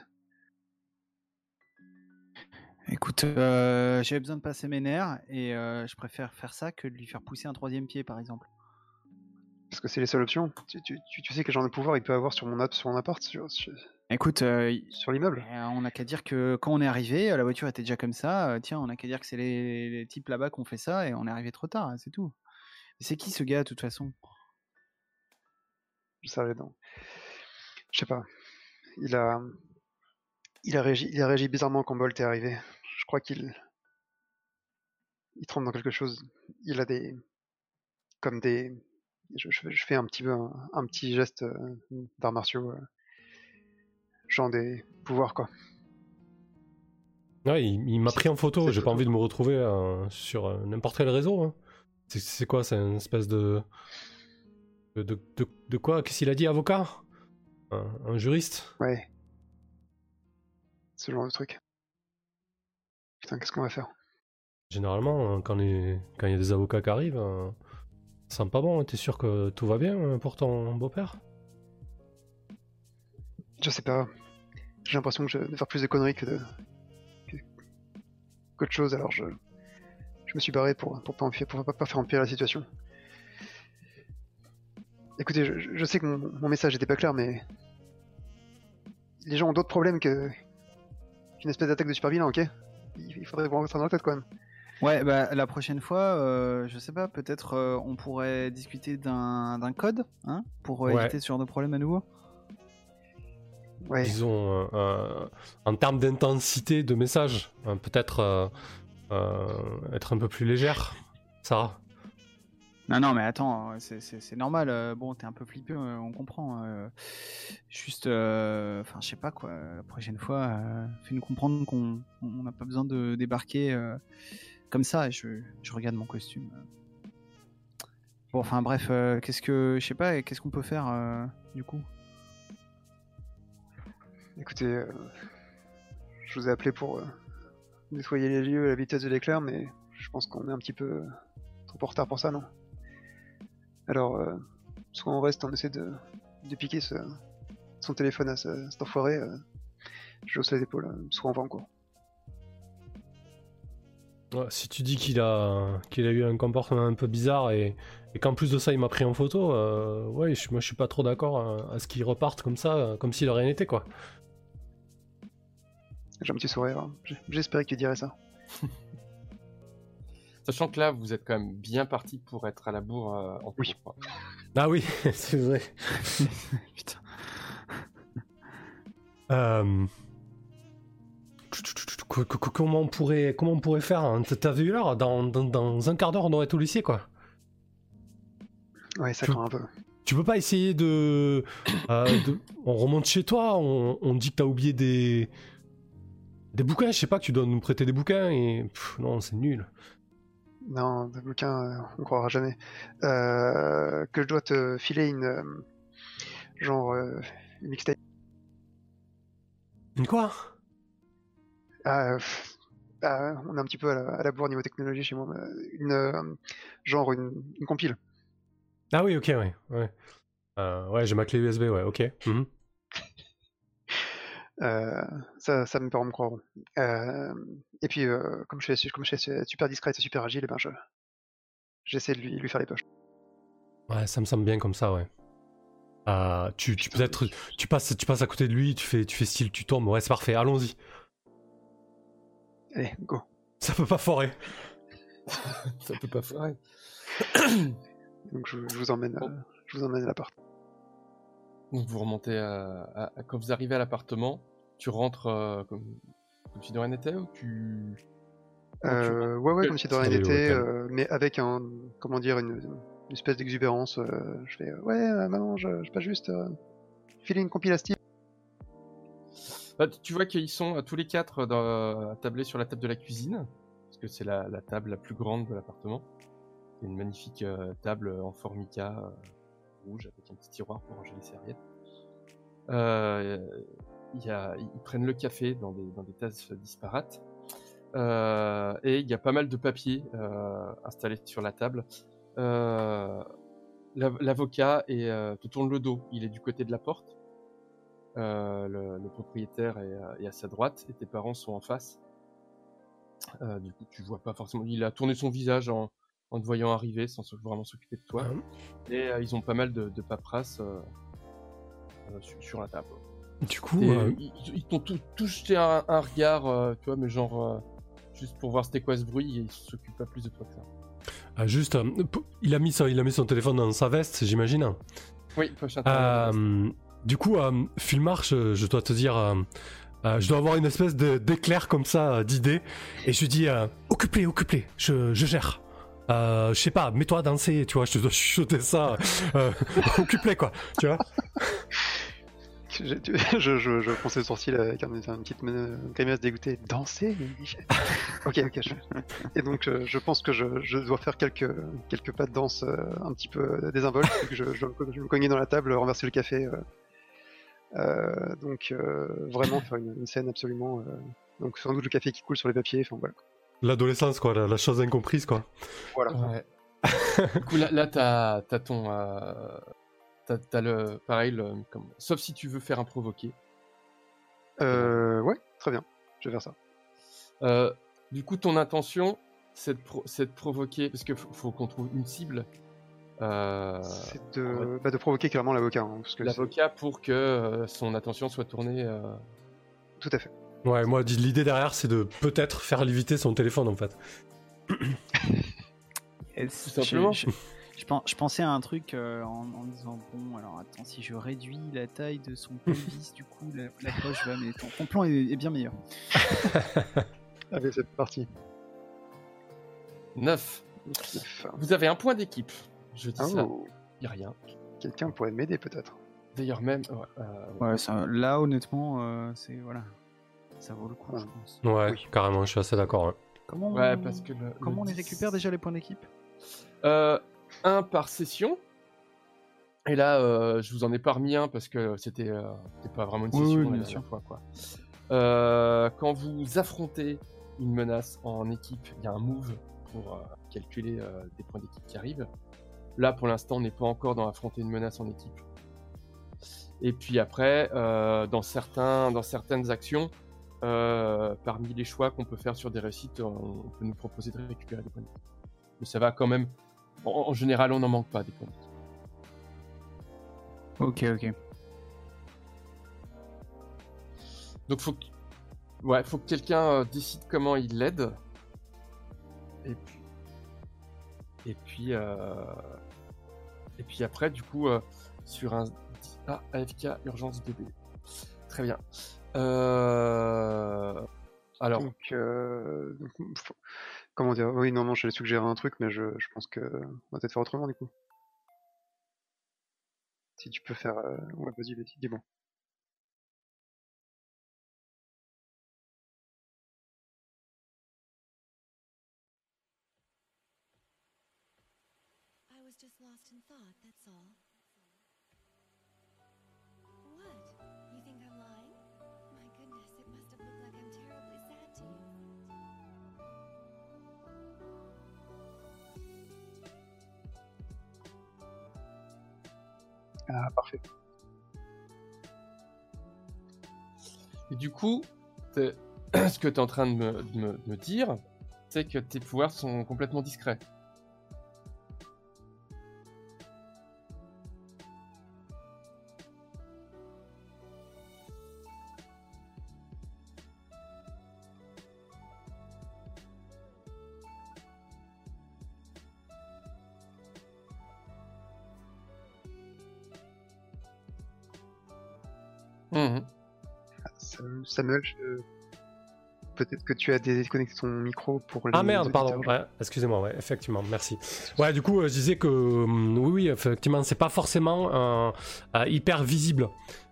Écoute, euh, j'avais besoin de passer mes nerfs et euh, je préfère faire ça que de lui faire pousser un troisième pied, par exemple. Parce que c'est les seules options. Tu, tu, tu, tu sais quel genre de pouvoir il peut avoir sur mon, app- sur mon appart, sur, sur, Écoute, euh, sur l'immeuble. on n'a qu'à dire que quand on est arrivé, la voiture était déjà comme ça. tiens, on n'a qu'à dire que c'est les, les types là-bas qui ont fait ça et on est arrivé trop tard, hein, c'est tout. C'est qui ce gars, de toute façon? Je savais, non. Je sais pas. Il a. Il a réagi, il a réagi bizarrement quand Bolt est arrivé. Je crois qu'il. Il tremble dans quelque chose. Il a des. Comme des. Je, je- je fais un petit un, un petit geste euh, d'arts martiaux. euh, genre des pouvoirs, quoi. Ouais, il, il m'a pris en photo, j'ai pas envie de me retrouver euh, sur euh, n'importe quel réseau. hein. C'est- C'est quoi C'est une espèce de. De, de, de- de quoi? Qu'est-ce qu'il a dit Avocat? Un, un juriste? Ouais. Ce genre de truc. Putain, qu'est-ce qu'on va faire? Généralement, hein, quand il y a des avocats qui arrivent, ça sent pas bon. hein. T'es sûr que tout va bien euh, pour ton beau-père? Je sais pas. J'ai l'impression que je vais faire plus de conneries que de. qu'autre chose, alors je. Je me suis barré pour, pour, pas, empirer- pour pas, pas faire empirer la situation. Écoutez, je, je sais que mon, mon message n'était pas clair, mais. Les gens ont d'autres problèmes que. Qu'une espèce d'attaque de super vilain, ok? Il, faudrait remettre ça dans la tête quand même. Ouais, bah la prochaine fois, euh, je sais pas, peut-être euh, on pourrait discuter d'un d'un code, hein, pour euh, Ouais. éviter ce genre de problème à nouveau. Ouais. Disons, euh, euh, en termes d'intensité de message, hein, peut-être euh, euh, être un peu plus légère, Sarah? Non, non, mais attends, euh, c'est- normal. euh, bon, t'es un peu flippé, euh, on comprend. euh, juste, euh, enfin, je sais pas quoi. La prochaine fois, fais-nous comprendre qu'on on n'a pas besoin de débarquer comme ça. Je, je regarde mon costume. Bon, enfin, bref, qu'est-ce que, je sais pas, qu'est-ce qu'on peut faire du coup? Écoutez, je vous ai appelé pour nettoyer les lieux à la vitesse de l'éclair, mais je pense qu'on est un petit peu trop en retard pour ça, non? Alors, euh, soit on reste, on essaie de, de piquer ce- son téléphone à ce- cet enfoiré, euh, je hausse les épaules, euh, soit on va en cours. Ouais, si tu dis qu'il a, qu'il a eu un comportement un peu bizarre et, et qu'en plus de ça il m'a pris en photo, euh, ouais, je- moi je suis pas trop d'accord à, à ce qu'il reparte comme ça, euh, comme s'il rien été quoi. J'ai un petit sourire, hein. J'espérais que tu dirais ça. [LAUGHS] Sachant que là, vous êtes quand même bien parti pour être à la bourre euh, en Oui. cours. Ah oui, [LAUGHS] c'est vrai. [LAUGHS] Putain. Euh, co- co- co- Comment on pourrait, comment on pourrait faire hein? T'as- vu l'heure? Dans, dans, dans un quart d'heure on aurait tout lycée quoi. Ouais, ça Tu- craint un peu. Tu peux pas essayer de, euh, de- On remonte chez toi, on, on dit que t'as oublié des. Des bouquins, je sais pas, que tu dois nous prêter des bouquins et. pff, non, c'est nul. Non, bouquin, euh, on croira jamais. Euh, que je dois te filer une... euh, genre... une mixtape. Une quoi? Ah, pff, ah, on est un petit peu à la, à la bourre niveau technologie chez moi. Une, genre une, une compile. Ah oui, ok, ouais. Ouais, Euh, ouais j'ai ma clé USB, ouais, ok. mhm. Euh, ça, ça mes parents me croiront. Euh, et puis, euh, comme, je suis, comme je suis super discrète et super agile, eh ben je, j'essaie de lui, lui faire les poches. Ouais, ça me semble bien comme ça, ouais. Euh, tu, tu peut-être tu passes tu passes à côté de lui, tu fais tu fais style tu tombes, ouais c'est parfait, allons-y. Allez, go. Ça peut pas foirer. [LAUGHS] Ça peut pas foirer. Donc je, je vous emmène, euh, je vous emmène à l'appart. Donc vous remontez à, à- à- quand vous arrivez à l'appartement, tu rentres euh, comme, comme si de rien n'était ou tu Euh, ouais, ouais, quel- comme si de rien n'était, euh, mais avec un, comment dire, une, une espèce d'exubérance. euh, je fais, euh, ouais, euh, maman, je, je pas juste euh, filer une Steve. Bah, tu- vois qu'ils sont euh, tous les quatre dans- attablés sur la table de la cuisine, parce que c'est la, la table la plus grande de l'appartement. C'est une magnifique euh, table en formica euh, rouge avec un petit tiroir pour ranger les serviettes. Euh, ils prennent le café dans des, dans tasses disparates. Euh, et il y a pas mal de papiers euh, installés sur la table. Euh, l'av- L'avocat euh, te tourne le dos. Il est du côté de la porte. Le, propriétaire est, est à sa droite et tes parents sont en face. Du coup, tu vois pas forcément. Il a tourné son visage en, en te voyant arriver sans vraiment s'occuper de toi. Et euh, ils ont pas mal de, de paperasse euh, euh, sur, sur la table. Du coup, Et, ils ils t'ont tous jeté un, un regard, tu vois, mais genre juste pour voir c'était quoi ce bruit et ils s'occupent pas plus de toi que ça. euh, juste, il a mis son, il a mis son téléphone dans sa veste, j'imagine. Oui. Euh, du coup, euh, je, je dois te dire, euh, euh, je dois avoir une espèce d'éclair comme ça d'idée, et je lui dis, occupe-les, occupe-les, je, je gère. Euh, je sais pas, mets-toi à danser, tu vois, je te dois chuchoter ça, euh, [LAUGHS] occupe-les quoi, tu vois. Je, tu- [LAUGHS] je, je, je fronçais le sourcil avec un, une petite grimace dégoûtée. Danser [LAUGHS] Ok, ok. je- Et donc, euh, je pense que je, dois faire quelques, quelques pas de danse euh, un petit peu désinvoltes. je, me cognais dans la table, renverser le café. euh. Euh, donc, euh, vraiment faire une, une scène absolument. euh, donc, sans doute le café qui coule sur les papiers. Enfin, voilà. L'adolescence quoi, la, la chose incomprise quoi. voilà. Ouais. [LAUGHS] du coup, là, là t'as as ton. euh, t'as t'as le. Pareil, le, comme, sauf si tu veux faire un provoqué. Euh, ouais, très bien. Je vais faire ça. Euh, du coup, ton intention, c'est de, pro- c'est de provoquer, parce qu'il faut, faut qu'on trouve une cible. Euh, C'est de, bah, de provoquer clairement l'avocat. hein, parce que c'est- L'avocat pour que euh, son attention soit tournée. euh, Tout à fait. Ouais, moi, l'idée derrière, c'est de peut-être faire léviter son téléphone, en fait. [COUGHS] Tout simplement. Je, [LAUGHS] je pen- je pensais à un truc euh, en, disant bon alors attends si je réduis la taille de son pelvis du coup la, la poche va mais ton, ton plan est, est bien meilleur. [LAUGHS] Allez, c'est parti. 9. Neuf. Vous avez un point d'équipe. Je dis ça, Oh, il a rien. quelqu'un pourrait m'aider peut-être. D'ailleurs même, ouais, euh, Ouais ça, là honnêtement euh, c'est voilà ça vaut le coup je pense. Ouais, Oui. carrément, je suis assez d'accord. Comment ouais, on, parce que le- comment le on les 10, récupère déjà les points d'équipe? Euh, un par session. Et là, euh, je vous en ai pas remis un parce que c'était euh, pas vraiment une Oui, session oui, la bien sûr. fois. Quoi. Euh, quand vous affrontez une menace en équipe, il y a un move pour euh, calculer euh, des points d'équipe qui arrivent. Là, pour l'instant, on n'est pas encore dans affronter une menace en équipe. Et puis après, euh, dans, certains, dans certaines actions, euh, parmi les choix qu'on peut faire sur des réussites, on, on peut nous proposer de récupérer des points d'équipe. Mais ça va quand même. En, en général, on n'en manque pas des points d'équipe. Ok ok. Donc faut que, ouais, faut que quelqu'un euh, décide comment il l'aide. Et puis, et puis, euh, et puis après, du coup, euh, sur un ah, AFK urgence bébé. Très bien. Euh, alors, Donc, euh, comment dire Oui, non, non, j'allais suggérer un truc, mais je, je pense que on va peut-être faire autrement du coup. Si tu peux faire, euh, ouais, vas-y, vas-y, dis-moi. I was just lost in thought, that's all. Ah, parfait. et du coup, [CLEARS THROAT] ce que tu es en train de me dire, c'est que tes pouvoirs sont complètement discrets. Samuel, je- peut-être que tu as déconnecté ton micro pour les Ah merde, pardon. Ouais, excusez-moi, ouais, effectivement, merci. Ouais, du coup, euh, je disais que hum, oui, oui, effectivement, c'est pas forcément euh, euh, hyper visible.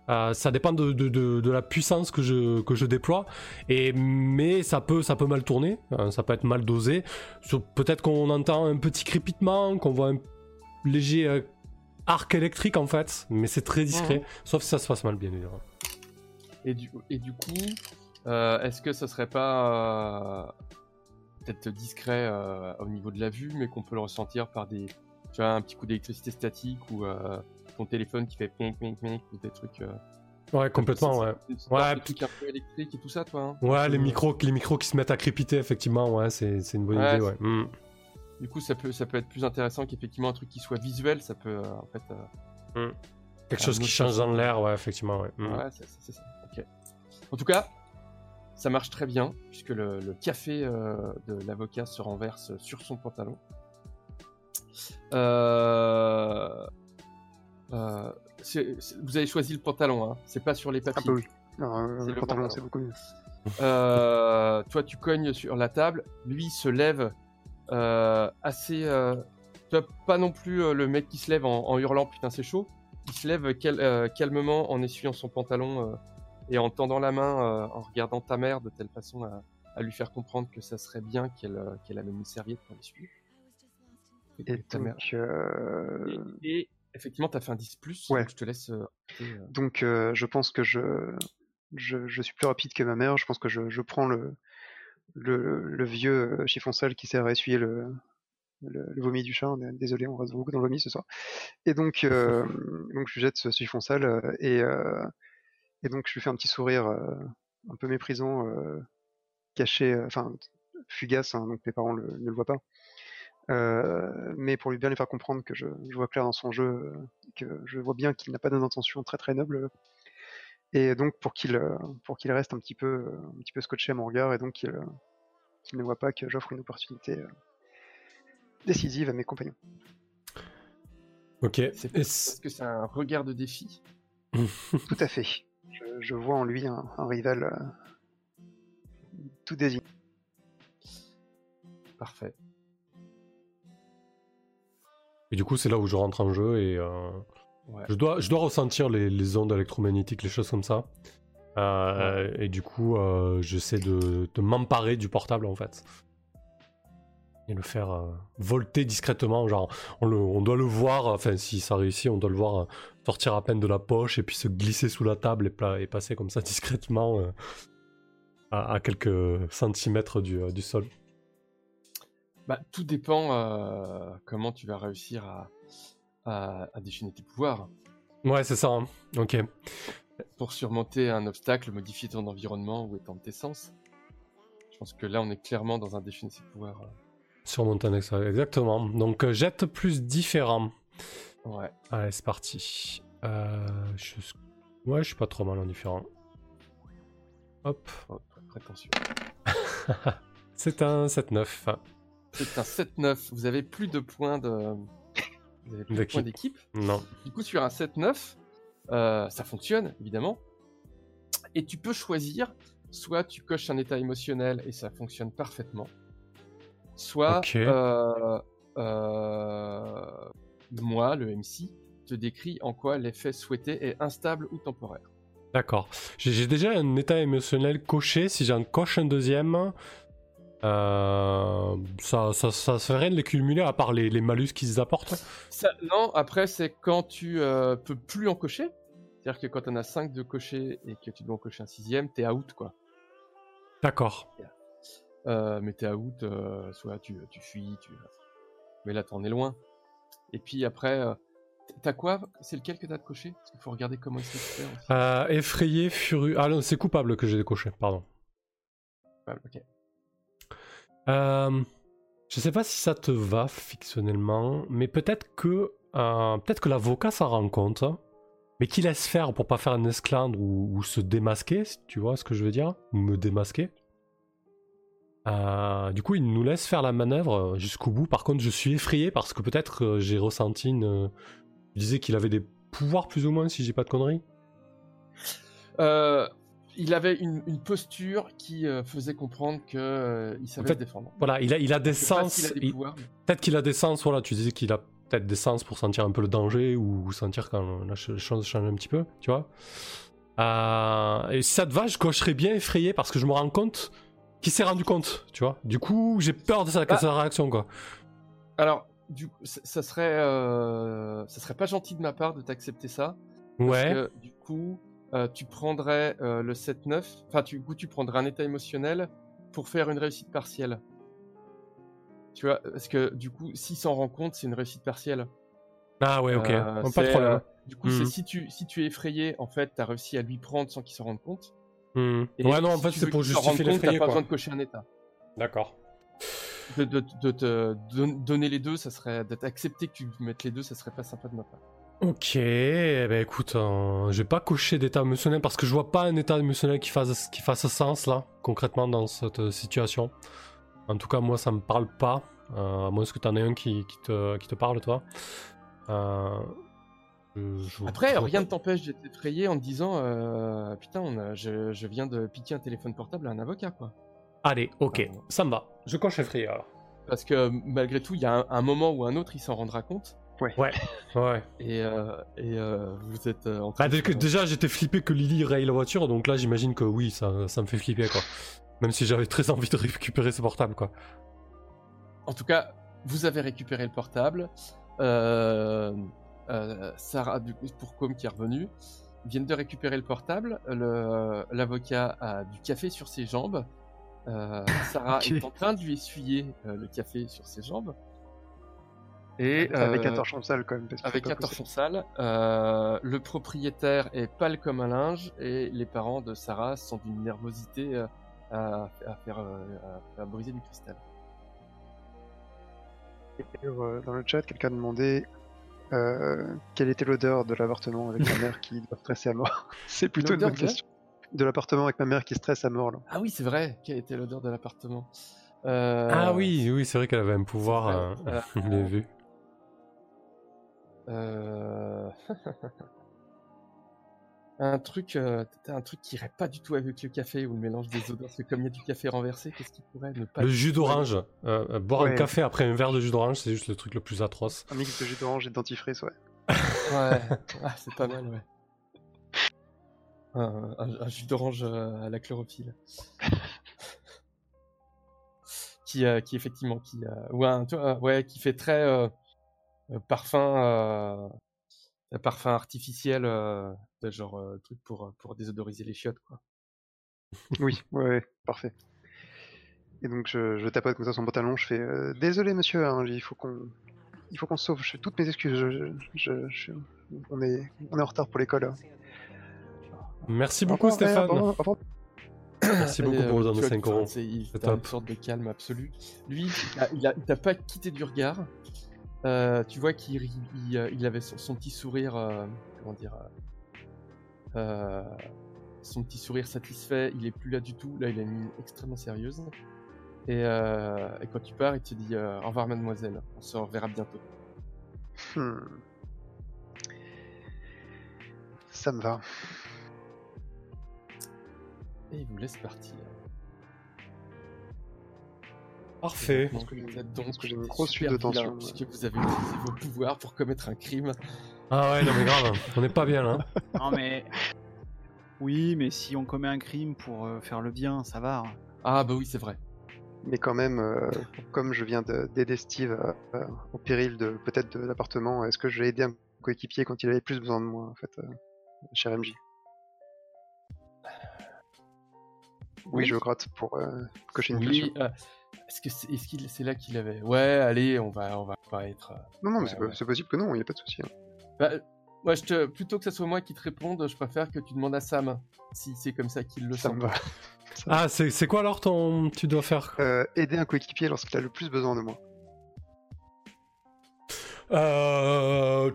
Euh, ça dépend de, de- de- de la puissance que je, que je déploie, et, mais ça peut, ça peut mal tourner, euh, ça peut être mal dosé. Peut-être qu'on entend un petit crépitement, qu'on voit un léger euh, arc électrique en fait, mais c'est très discret, Mhm. sauf si ça se passe mal, bien évidemment. Et du, et du coup, euh, est-ce que ça serait pas euh, peut-être discret euh, au niveau de la vue, mais qu'on peut le ressentir par des, tu vois, un petit coup d'électricité statique ou ton téléphone qui fait ping ping ping ou des trucs. Ouais, complètement, ouais. Ouais, trucs un peu électriques et tout ça, toi. hein Ouais, les micros, les micros qui se mettent à crépiter, effectivement, ouais, c'est une bonne Ouais, idée, ouais. Hmm. Du coup, ça peut, ça peut être plus intéressant qu'effectivement un truc qui soit visuel. Ça peut, en fait. euh, Quelque chose qui change dans l'air, ouais, effectivement, ouais. Hmm. Ouais, c'est ça. En tout cas, ça marche très bien puisque le, le café euh, de l'avocat se renverse sur son pantalon. Euh, euh, vous avez choisi le pantalon, hein. c'est pas sur les Ah papiers. bah oui. Non, C'est le le pantalon, pantalon. c'est beaucoup mieux. Toi, tu cognes sur la table, lui se lève assez. pas non plus le mec qui se lève en, en hurlant putain c'est chaud. Il se lève cal- calmement en essuyant son pantalon et en tendant la main euh, en regardant ta mère de telle façon à, à lui faire comprendre que ça serait bien qu'elle euh, qu'elle amène une serviette pour l'essuyer. Et ta mère. euh, Et, et effectivement, tu as fait un 10 plus. Ouais. donc je te laisse. euh, euh, donc je pense que je, je, je suis plus rapide que ma mère. Je pense que je, je prends le, le, le vieux chiffon sale qui sert à essuyer le, le, le vomi du chat. Désolé, on reste beaucoup dans le vomi ce soir. Et donc, [LAUGHS] donc je jette ce chiffon sale et, Et donc je lui fais un petit sourire euh, un peu méprisant, euh, caché, euh, enfin fugace, hein, donc mes parents le- ne le voient pas. Euh, mais pour lui bien lui faire comprendre que je, je vois clair dans son jeu, euh, que je vois bien qu'il n'a pas d'intention très très noble. Et donc pour qu'il euh, pour qu'il reste un petit peu un petit peu scotché à mon regard et donc qu'il ne voit pas que j'offre une opportunité décisive à mes compagnons. Ok. C'est parce que c'est un regard de défi. [LAUGHS] Tout à fait. Je, vois en lui un, un rival euh, tout désigné. Parfait. Et du coup, c'est là où je rentre en jeu et euh, Ouais. je, dois, je dois ressentir les, les ondes électromagnétiques, les choses comme ça. Euh, Et du coup, j'essaie de, de m'emparer du portable en fait. Et le faire euh, volter discrètement. Genre, on, le- on doit le voir, enfin, si ça réussit, on doit le voir euh, sortir à peine de la poche et puis se glisser sous la table et, pla- et passer comme ça [LAUGHS] discrètement euh, à, à quelques centimètres du, du sol. Bah, tout dépend comment tu vas réussir à, à, à déchaîner tes pouvoirs. Ouais, c'est ça. hein. Ok. Pour surmonter un obstacle, modifier ton environnement ou étendre tes sens. Je pense que là, on est clairement dans un déchaîner ses pouvoirs. Sur mon temps extérieur, exactement. Donc, euh, jette plus différent. Ouais. Allez, c'est parti. Euh, je... Ouais, je suis pas trop mal en différent. Hop. Prétentieux. [LAUGHS] C'est un 7-9. C'est un 7-9. Vous avez plus de points de. Vous avez plus de D'équipe. points d'équipe. Non. Du coup, sur un 7-9, euh, ça fonctionne, évidemment. Et tu peux choisir, soit tu coches un état émotionnel et ça fonctionne parfaitement, soit euh, euh, moi, le MC, te décrit en quoi l'effet souhaité est instable ou temporaire. D'accord. J'ai déjà un état émotionnel coché. Si j'en coche un deuxième, euh, ça, ça, ça se ferait de les cumuler à part les, les malus qu'ils apportent. Ça, non, après, c'est quand tu euh, peux plus en cocher. C'est-à-dire que quand on a 5 de cocher et que tu dois en cocher un sixième, t'es out, quoi. D'accord. Euh, mais t'es out, euh, soit tu, tu fuis, tu... mais là t'en es loin. Et puis après, euh, t'as quoi? C'est lequel que t'as de coché? Parce qu'il faut regarder comment il se aussi. Euh, effrayé, furieux. Ah non, c'est coupable que j'ai décoché, pardon. Ouais, ok. Je sais pas si ça te va fictionnellement, mais peut-être que peut-être que l'avocat s'en rend compte, hein, mais qu'il laisse faire pour pas faire un esclandre ou, ou se démasquer, tu vois ce que je veux dire, me démasquer. Euh, du coup, il nous laisse faire la manœuvre euh, jusqu'au bout. Par contre, je suis effrayé parce que peut-être euh, j'ai ressenti une. Il disait qu'il avait des pouvoirs plus ou moins, si j'ai pas de conneries. Euh, il avait une, une posture qui faisait comprendre que il savait En fait, se défendre. Voilà, il a, il a des Je sens. il- Peut-être qu'il a des sens, voilà, tu disais qu'il a peut-être des sens pour sentir un peu le danger ou sentir quand la ch- les choses changent un petit peu, tu vois. Et si ça te va, je cocherais bien effrayé parce que je me rends compte qu'il s'est rendu compte, tu vois. Du coup, j'ai peur de sa, Bah. sa réaction, quoi. Alors, du coup, ça serait, euh, ça serait pas gentil de ma part de t'accepter ça. Parce Ouais, que du coup, euh, tu prendrais euh, le 7-9, enfin, tu- du coup, tu prendrais un état émotionnel pour faire une réussite partielle. Tu vois, parce que du coup, s'il s'en rend compte, c'est une réussite partielle. ah ouais, ok, pas de problème. du coup, c'est si tu, si tu es effrayé, en fait, t'as réussi à lui prendre sans qu'il s'en rende compte. Hmm. Ouais, non, en fait, c'est pour justifier l'effrayé, T'as pas besoin de cocher un état. D'accord. De, de, de te don- donner les deux, ça serait d'être accepté que tu mettes les deux, ça serait pas sympa de ma part. Ok, eh ben écoute, euh, j'ai pas coché d'état émotionnel parce que je vois pas un état émotionnel qui fasse, qui fasse sens là, concrètement dans cette situation. En tout cas, moi ça me parle pas, euh, à moins que t'en aies un qui, qui, te, qui te parle, toi. Euh, je- Après, rien ne t'empêche d'être effrayé en te disant euh, Putain, on a- je, je viens de piquer un téléphone portable à un avocat, quoi. Allez, ok, ça me va. Je coche effrayé alors. Parce que malgré tout, il y a un, un moment ou un autre, il s'en rendra compte. [LAUGHS] Ouais. Et, euh, et euh, vous êtes euh, en train Bah, de- que- déjà, j'étais flippé que Lily raye la voiture, donc là, j'imagine que oui, ça, ça me fait flipper quoi. Même si j'avais très envie de récupérer ce portable quoi. En tout cas, vous avez récupéré le portable. Euh, Sarah, du coup, pour Com qui est revenu, viennent de récupérer le portable. Le- L'avocat a du café sur ses jambes. Euh, [LAUGHS] Sarah est en train de lui essuyer euh, le café sur ses jambes. Et Avec un euh, torchon sale quand même. parce que avec un torchon sale, euh, le propriétaire est pâle comme un linge et les parents de Sarah sont d'une nervosité euh, à, à faire euh, à- à briser du cristal. Euh, Dans le chat, quelqu'un a demandé euh, quelle était l'odeur de l'appartement avec ma mère qui doit stresser à mort? c'est plutôt une bonne question. De l'appartement avec ma mère qui stresse à mort là. Ah oui, c'est vrai. Quelle était l'odeur de l'appartement? Euh, Ah oui, oui, c'est vrai qu'elle avait un pouvoir. euh, [LAUGHS] Euh, je l'ai vu. Un truc, euh, un truc qui irait pas du tout avec le café ou le mélange des odeurs. Parce que comme il y a du café renversé, qu'est-ce qui pourrait ne pas Le jus d'orange. Euh, euh, boire un Ouais. café après un verre de jus d'orange, c'est juste le truc le plus atroce. Un mix de jus d'orange et de dentifrice, ouais. Ouais, [LAUGHS] ah, c'est pas mal, ouais. Un, un- un jus d'orange euh, à la chlorophylle. [LAUGHS] qui, euh, qui effectivement, qui, euh, ou un, ouais, qui fait très euh, euh, parfum, euh, parfum artificiel, euh, de genre euh, truc pour pour désodoriser les chiottes, quoi. Oui, ouais, ouais, parfait. Et donc je, je tapote comme ça son pantalon, je fais euh, désolé monsieur, hein, il faut qu'on il faut qu'on se sauve, je fais toutes mes excuses, je, je- je- on est on est en retard pour l'école. hein. Merci Au beaucoup, revoir, Stéphane. au revoir, au revoir. Merci Et, beaucoup euh, pour tu vois, 5 enfin, euros. c'est- Il C'est t'as une top. sorte de calme absolu. Lui, il a- il a- il t'a pas quitté du regard. Euh, tu vois qu'il il, euh, il avait son, son petit sourire, euh, comment dire, euh, son petit sourire satisfait. Il est plus là du tout. Là, il a une mine extrêmement sérieuse. Et, et quand tu pars, il te dit au revoir, mademoiselle. On se reverra bientôt. Hmm. Ça me va. Et il vous laisse partir. Parfait. Vous êtes donc Parce que j'ai une grosse de tension, Puisque vous avez utilisé vos pouvoirs pour commettre un crime. Ah ouais, non mais grave, on n'est pas bien là. [LAUGHS] Non, mais. Oui, mais si on commet un crime pour euh, faire le bien, ça va. Ah bah oui, c'est vrai. Mais quand même, euh, comme je viens de- d'aider Steve euh, au péril de peut-être de l'appartement, est-ce que je vais aider un coéquipier quand il avait plus besoin de moi, en fait, euh, cher MJ Oui, je gratte pour euh, cocher une Oui, euh, est-ce que c'est là qu'il avait Ouais, allez, on va on va pas être euh, Non, non, mais ouais, c'est ouais. possible que non, il n'y a pas de souci. hein. bah, moi je te plutôt que ce soit moi qui te réponde, je préfère que tu demandes à Sam si c'est comme ça qu'il le sent. va. [LAUGHS] Ah, c'est c'est quoi alors ton. Tu dois faire? Euh, aider un coéquipier lorsqu'il a le plus besoin de moi. Euh.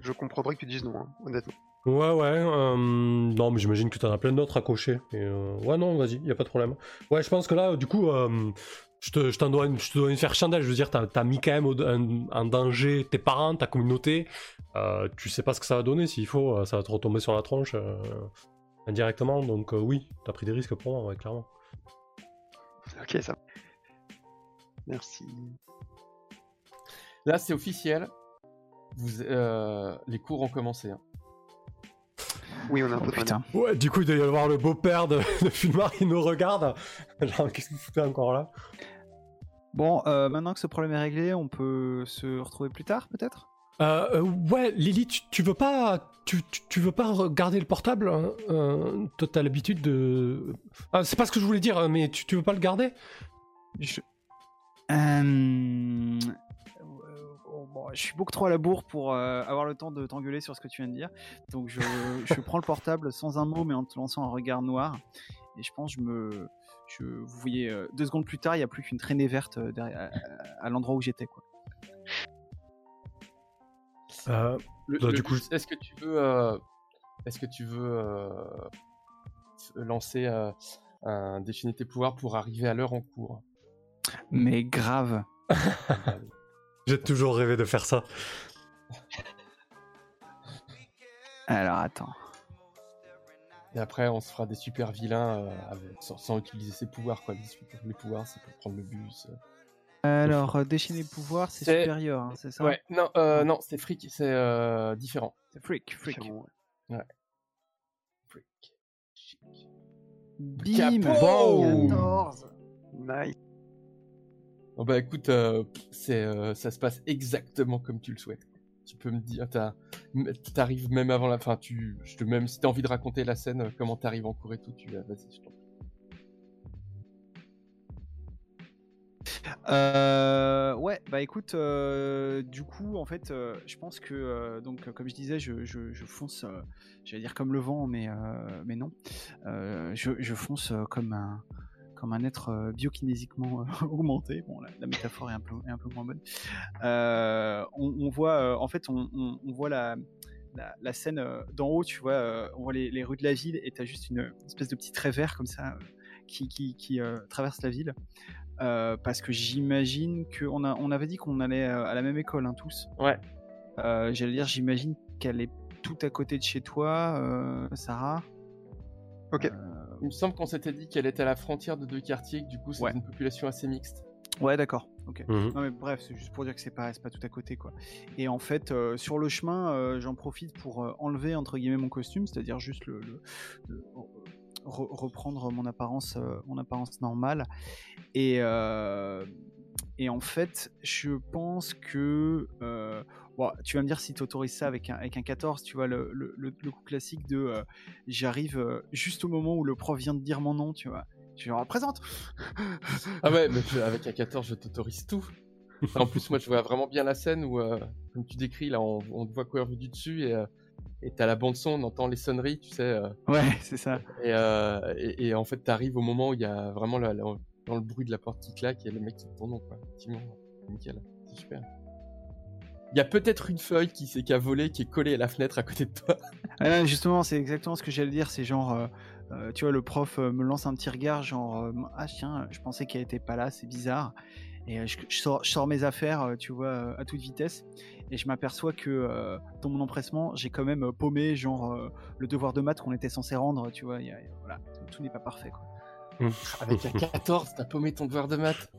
Je comprendrais que tu dises non, hein, honnêtement. Ouais, ouais. euh, Non, mais j'imagine que t'en as plein d'autres à cocher. Et, euh, Ouais, non, vas-y, y a pas de problème. Ouais, je pense que là, du coup, euh, je te, je t'en dois, une- je te dois une faire chandelle. Je veux dire, t'as as mis quand même en, danger tes parents, ta communauté. Euh, tu sais pas ce que ça va donner. S'il faut, ça va te retomber sur la tronche euh, indirectement. Donc, euh, oui, t'as pris des risques pour moi, ouais, clairement. Ok, ça. Merci. Là, c'est officiel. Vous, euh, les cours ont commencé. hein. Oui, on a un Oh, peu de putain. Ouais, du coup, il doit y avoir le beau-père de, de Fulmar qui nous regarde. Genre, qu'est-ce que vous foutez encore là? Bon, euh, maintenant que ce problème est réglé, on peut se retrouver plus tard, peut-être? Euh, euh, ouais, Lily, tu, tu veux pas, tu, tu, tu veux pas regarder le portable hein? Euh, Toi, t'as l'habitude de. Ah, c'est pas ce que je voulais dire, mais tu, tu veux pas le garder? Je... Euh, bon, je suis beaucoup trop à la bourre pour euh, avoir le temps de t'engueuler sur ce que tu viens de dire. Donc je, [LAUGHS] je prends le portable sans un mot, mais en te lançant un regard noir. Et je pense, je me, je, vous voyez, euh, deux secondes plus tard, il n'y a plus qu'une traînée verte euh, derrière, à, à l'endroit où j'étais. quoi. euh, Le- Bah, le du coup, but, est-ce que tu veux, euh, est-ce que tu veux euh, lancer euh, un déchaîner tes pouvoirs pour arriver à l'heure en cours? Mais grave. [LAUGHS] J'ai toujours rêvé de faire ça. Alors attends. Et après, on se fera des super vilains euh, avec- sans, sans utiliser ses pouvoirs. Quoi. Les, super- les pouvoirs, c'est pour prendre le bus. euh. Alors, euh, déchaîner le pouvoir, c'est supérieur, hein, c'est ça Ouais, non, euh, non, c'est fric, c'est euh, différent. C'est freak, freak. différent, ouais. Fric. Chic. Bim Capot 14 Nice. Bon bah écoute, euh, euh, ça se passe exactement comme tu le souhaites. Tu peux me dire, t'arrives même avant la fin, tu, je même si t'as envie de raconter la scène, euh, comment t'arrives en cours et tout, tu vas, vas-y, je t'en. Euh, ouais, bah écoute, du coup, en fait, je pense que, donc, comme je disais, je, je- fonce, j'allais dire comme le vent, mais, mais non. Je, je fonce comme un, comme un être euh, biokinésiquement euh, [LAUGHS] augmenté. Bon, la, la métaphore est un peu, est un peu moins bonne. Euh, on, on voit, euh, en fait, on, on- on voit la, la, la scène euh, d'en haut, tu vois, euh, on voit les, les rues de la ville et t'as juste une espèce de petit trait vert comme ça euh, qui, qui, qui, euh, traverse la ville. Euh, parce que j'imagine qu'on a, on avait dit qu'on allait à la même école, hein, tous. Ouais. Euh, J'allais dire, j'imagine qu'elle est tout à côté de chez toi, euh, Sarah. Ok. Euh, Il me semble qu'on s'était dit qu'elle était à la frontière de deux quartiers, que du coup c'est Ouais. une population assez mixte. ouais, d'accord. Ok. Mhm. Non mais bref, c'est juste pour dire que c'est pas, pas tout à côté quoi. Et en fait, euh, sur le chemin, euh, j'en profite pour euh, enlever entre guillemets mon costume, c'est-à-dire juste le, le- le- re- reprendre mon apparence, euh, mon apparence normale. Et euh, et en fait, je pense que euh, bon, tu vas me dire si tu autorises ça avec un, avec un 14, tu vois le, le, le- le coup classique de euh, j'arrive euh, juste au moment où le prof vient de dire mon nom, tu vois. Je leur présente. [LAUGHS] Ah ouais, mais je- avec un 14, je t'autorise tout. Enfin, en plus, moi, je vois vraiment bien la scène où, euh, comme tu décris, là, on, on te voit courir du dessus et et t'as la bande son, on entend les sonneries, tu sais. euh, Ouais, c'est ça. et, euh, et, et en fait, t'arrives au moment où il y a vraiment la- la- dans le bruit de la porte qui claque et le mec qui nom, quoi. Nickel, super. Il y a peut-être une feuille qui, s'est- qui a volé, qui est collée à la fenêtre à côté de toi. [LAUGHS] Ah, justement, c'est exactement ce que j'allais dire. C'est genre, euh, euh, tu vois, le prof euh, me lance un petit regard, genre, ah tiens, je pensais qu'elle était pas là, c'est bizarre. Et je, sors, mes affaires, tu vois, à toute vitesse. Et je m'aperçois que dans mon empressement, j'ai quand même paumé, genre, le devoir de maths qu'on était censé rendre, tu vois. voilà, tout n'est pas parfait, quoi. [LAUGHS] Avec un 14, t'as paumé ton devoir de maths.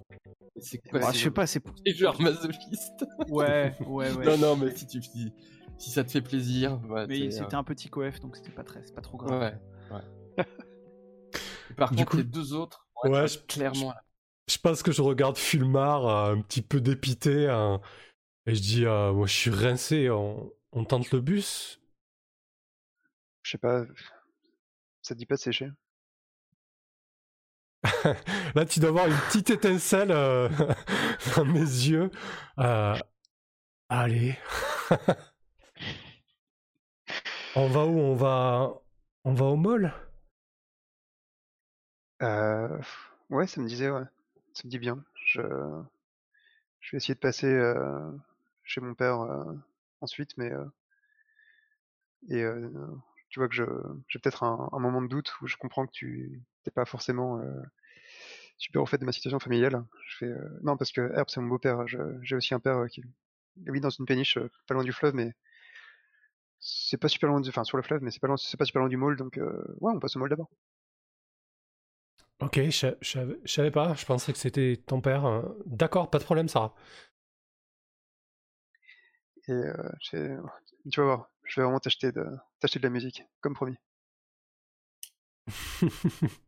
C'est quoi Bah, je sais pas, c'est. C'est genre masochiste? Ouais, ouais, [LAUGHS] ouais. Non, non, mais si, tu, si, si ça te fait plaisir. ouais, Mais c'était euh, un petit coef, donc c'était pas très, c'est pas trop grave. Ouais, [LAUGHS] Par Du contre, coup- les deux autres, Ouais, être je- clairement. Je pense que je regarde Fulmar euh, un petit peu dépité hein, et je dis euh, moi je suis rincé, on, on tente le bus? Je sais pas. Ça te dit pas de sécher Là tu dois avoir une petite étincelle euh, [LAUGHS] dans mes yeux. Euh, allez. [LAUGHS] on va où? On va on va au mall? Euh, ouais, ça me disait, ouais. Ça me dit bien. Je, je vais essayer de passer chez mon père ensuite, mais et tu vois que je j'ai peut-être un, un moment de doute où je comprends que tu t'es pas forcément euh, super au fait de ma situation familiale. Je fais euh, non parce que Herb c'est mon beau-père. J'ai aussi un père euh, qui vit dans une péniche pas loin du fleuve, mais c'est pas super loin du, enfin sur le fleuve, mais c'est pas loin, pas super loin du mall, donc euh, ouais, on passe au mall d'abord. Ok, je je savais je savais pas, je pensais que c'était ton père. hein. D'accord, pas de problème Sarah. Et euh, tu vas voir, je vais vraiment t'acheter de, t'acheter de la musique, comme promis. [LAUGHS]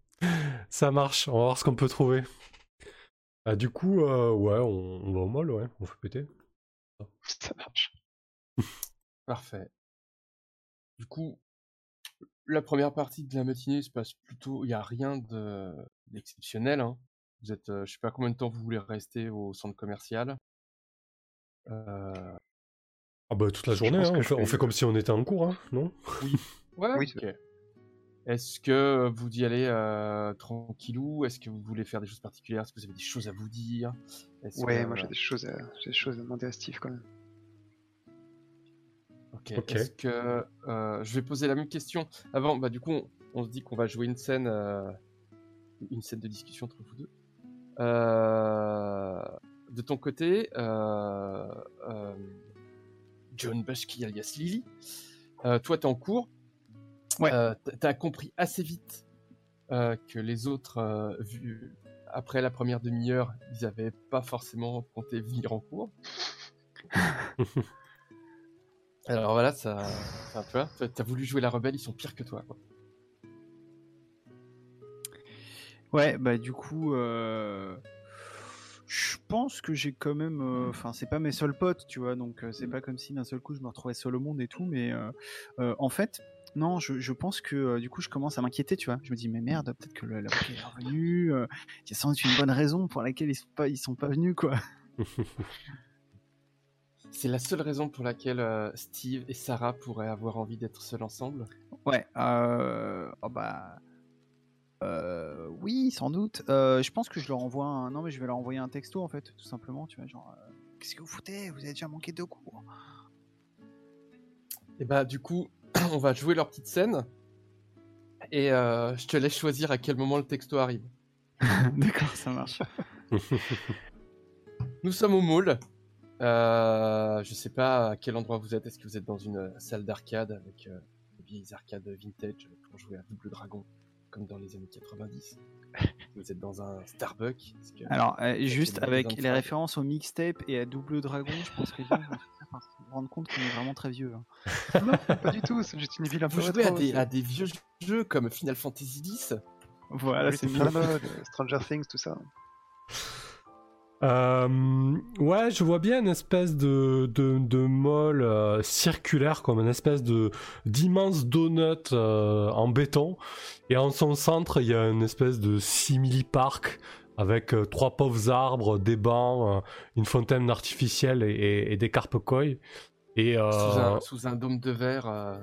Ça marche, on va voir ce qu'on peut trouver. Ah, du coup, euh, ouais, on, on va au mall, ouais, on fait péter. [LAUGHS] Ça marche. [LAUGHS] Parfait. Du coup, la première partie de la matinée se passe plutôt. Il n'y a rien de d'exceptionnel. Hein. Vous êtes, euh, je sais pas combien de temps vous voulez rester au centre commercial. Euh, Ah bah toute la journée, hein, on, fait, on vais- fait comme si on était en cours, hein, non? Ouais, Oui, ok. Est-ce que vous y allez euh, tranquillou? Est-ce que vous voulez faire des choses particulières? Est-ce que vous avez des choses à vous dire? Ouais, que- moi j'ai des choses à, j'ai des choses à demander à Steve quand même. Ok. Ok. Est-ce que euh, je vais poser la même question avant Bah du coup, on, on se dit qu'on va jouer une scène, euh, une scène de discussion entre vous deux. Euh, de ton côté, euh, euh, John Bashki alias Lily, euh, toi t'es en cours. Ouais. Euh, T'as compris assez vite euh, que les autres, euh, vu, après la première demi-heure, ils avaient pas forcément compté venir en cours. [LAUGHS] Alors voilà, ça, tu vois, t'as- voulu jouer la rebelle, ils sont pires que toi. Quoi. Ouais, bah du coup, euh, je pense que j'ai quand même, euh, enfin c'est pas mes seuls potes, tu vois, donc euh, c'est pas comme si d'un seul coup je me retrouvais seul au monde et tout, mais euh, euh, en fait, Non, je, je pense que euh, du coup, je commence à m'inquiéter, tu vois. Je me dis, mais merde, peut-être que le- l'avocat est revenu. euh, Il y a sans doute une bonne raison pour laquelle ils sont pas, ils sont pas venus, quoi. [LAUGHS] C'est la seule raison pour laquelle euh, Steve et Sarah pourraient avoir envie d'être seuls ensemble. Ouais, euh, oh bah, euh, oui, sans doute. Euh, je pense que je leur envoie un, non mais je vais leur envoyer un texto en fait, tout simplement, tu vois, genre, qu'est-ce que vous foutez? Vous avez déjà manqué deux cours. Et bah du coup, [CLEARS THROAT] on va jouer leur petite scène. Et euh, je te laisse choisir à quel moment le texto arrive. [LAUGHS] D'accord, ça marche. [LAUGHS] Nous sommes au mall. Euh, je sais pas à quel endroit vous êtes. Est-ce que vous êtes dans une salle d'arcade avec euh, des vieilles arcades vintage pour jouer à Double Dragon comme dans les années 90 Vous êtes dans un Starbucks que- Alors, euh, juste avec les références au mixtape et à Double Dragon, je pense que finir par se rendre compte qu'on est vraiment très vieux. hein. [LAUGHS] Pas du tout, c'est juste une ville un peu Vous jouez à rétro. des, à des vieux jeux comme Final Fantasy X Voilà, c'est mode, euh, [LAUGHS] Stranger Things, tout ça. Euh, ouais, je vois bien une espèce de, de, de mall euh, circulaire, comme une espèce de d'immense donut euh, en béton. Et en son centre, il y a une espèce de simili-parc avec euh, trois pauvres arbres, des bancs, euh, une fontaine artificielle et, et- et des carpe koi. Et euh, sous, un, sous un dôme de verre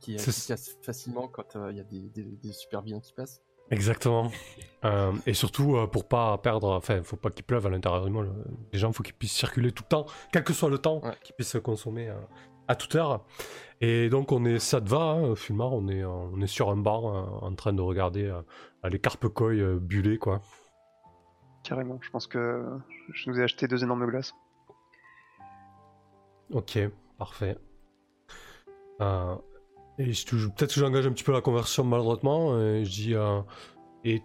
qui, qui casse facilement quand il y a des, des, des super vilains qui passent. Exactement. [LAUGHS] Euh, et surtout, euh, pour pas perdre, enfin, faut pas qu'il pleuve à l'intérieur du mall. Les gens, faut qu'ils puissent circuler tout le temps, quel que soit le temps, Ouais. qu'ils puissent consommer euh, à toute heure. Et donc, on est, ça te va, hein, Fulmar, on est, on est sur un bar en train de regarder les carpe koi euh, bullés, quoi. Carrément. Je pense que je nous ai acheté deux énormes glaces. Ok, parfait. Euh, et je- peut-être que j'engage un petit peu la conversation maladroitement. Et je dis, euh, et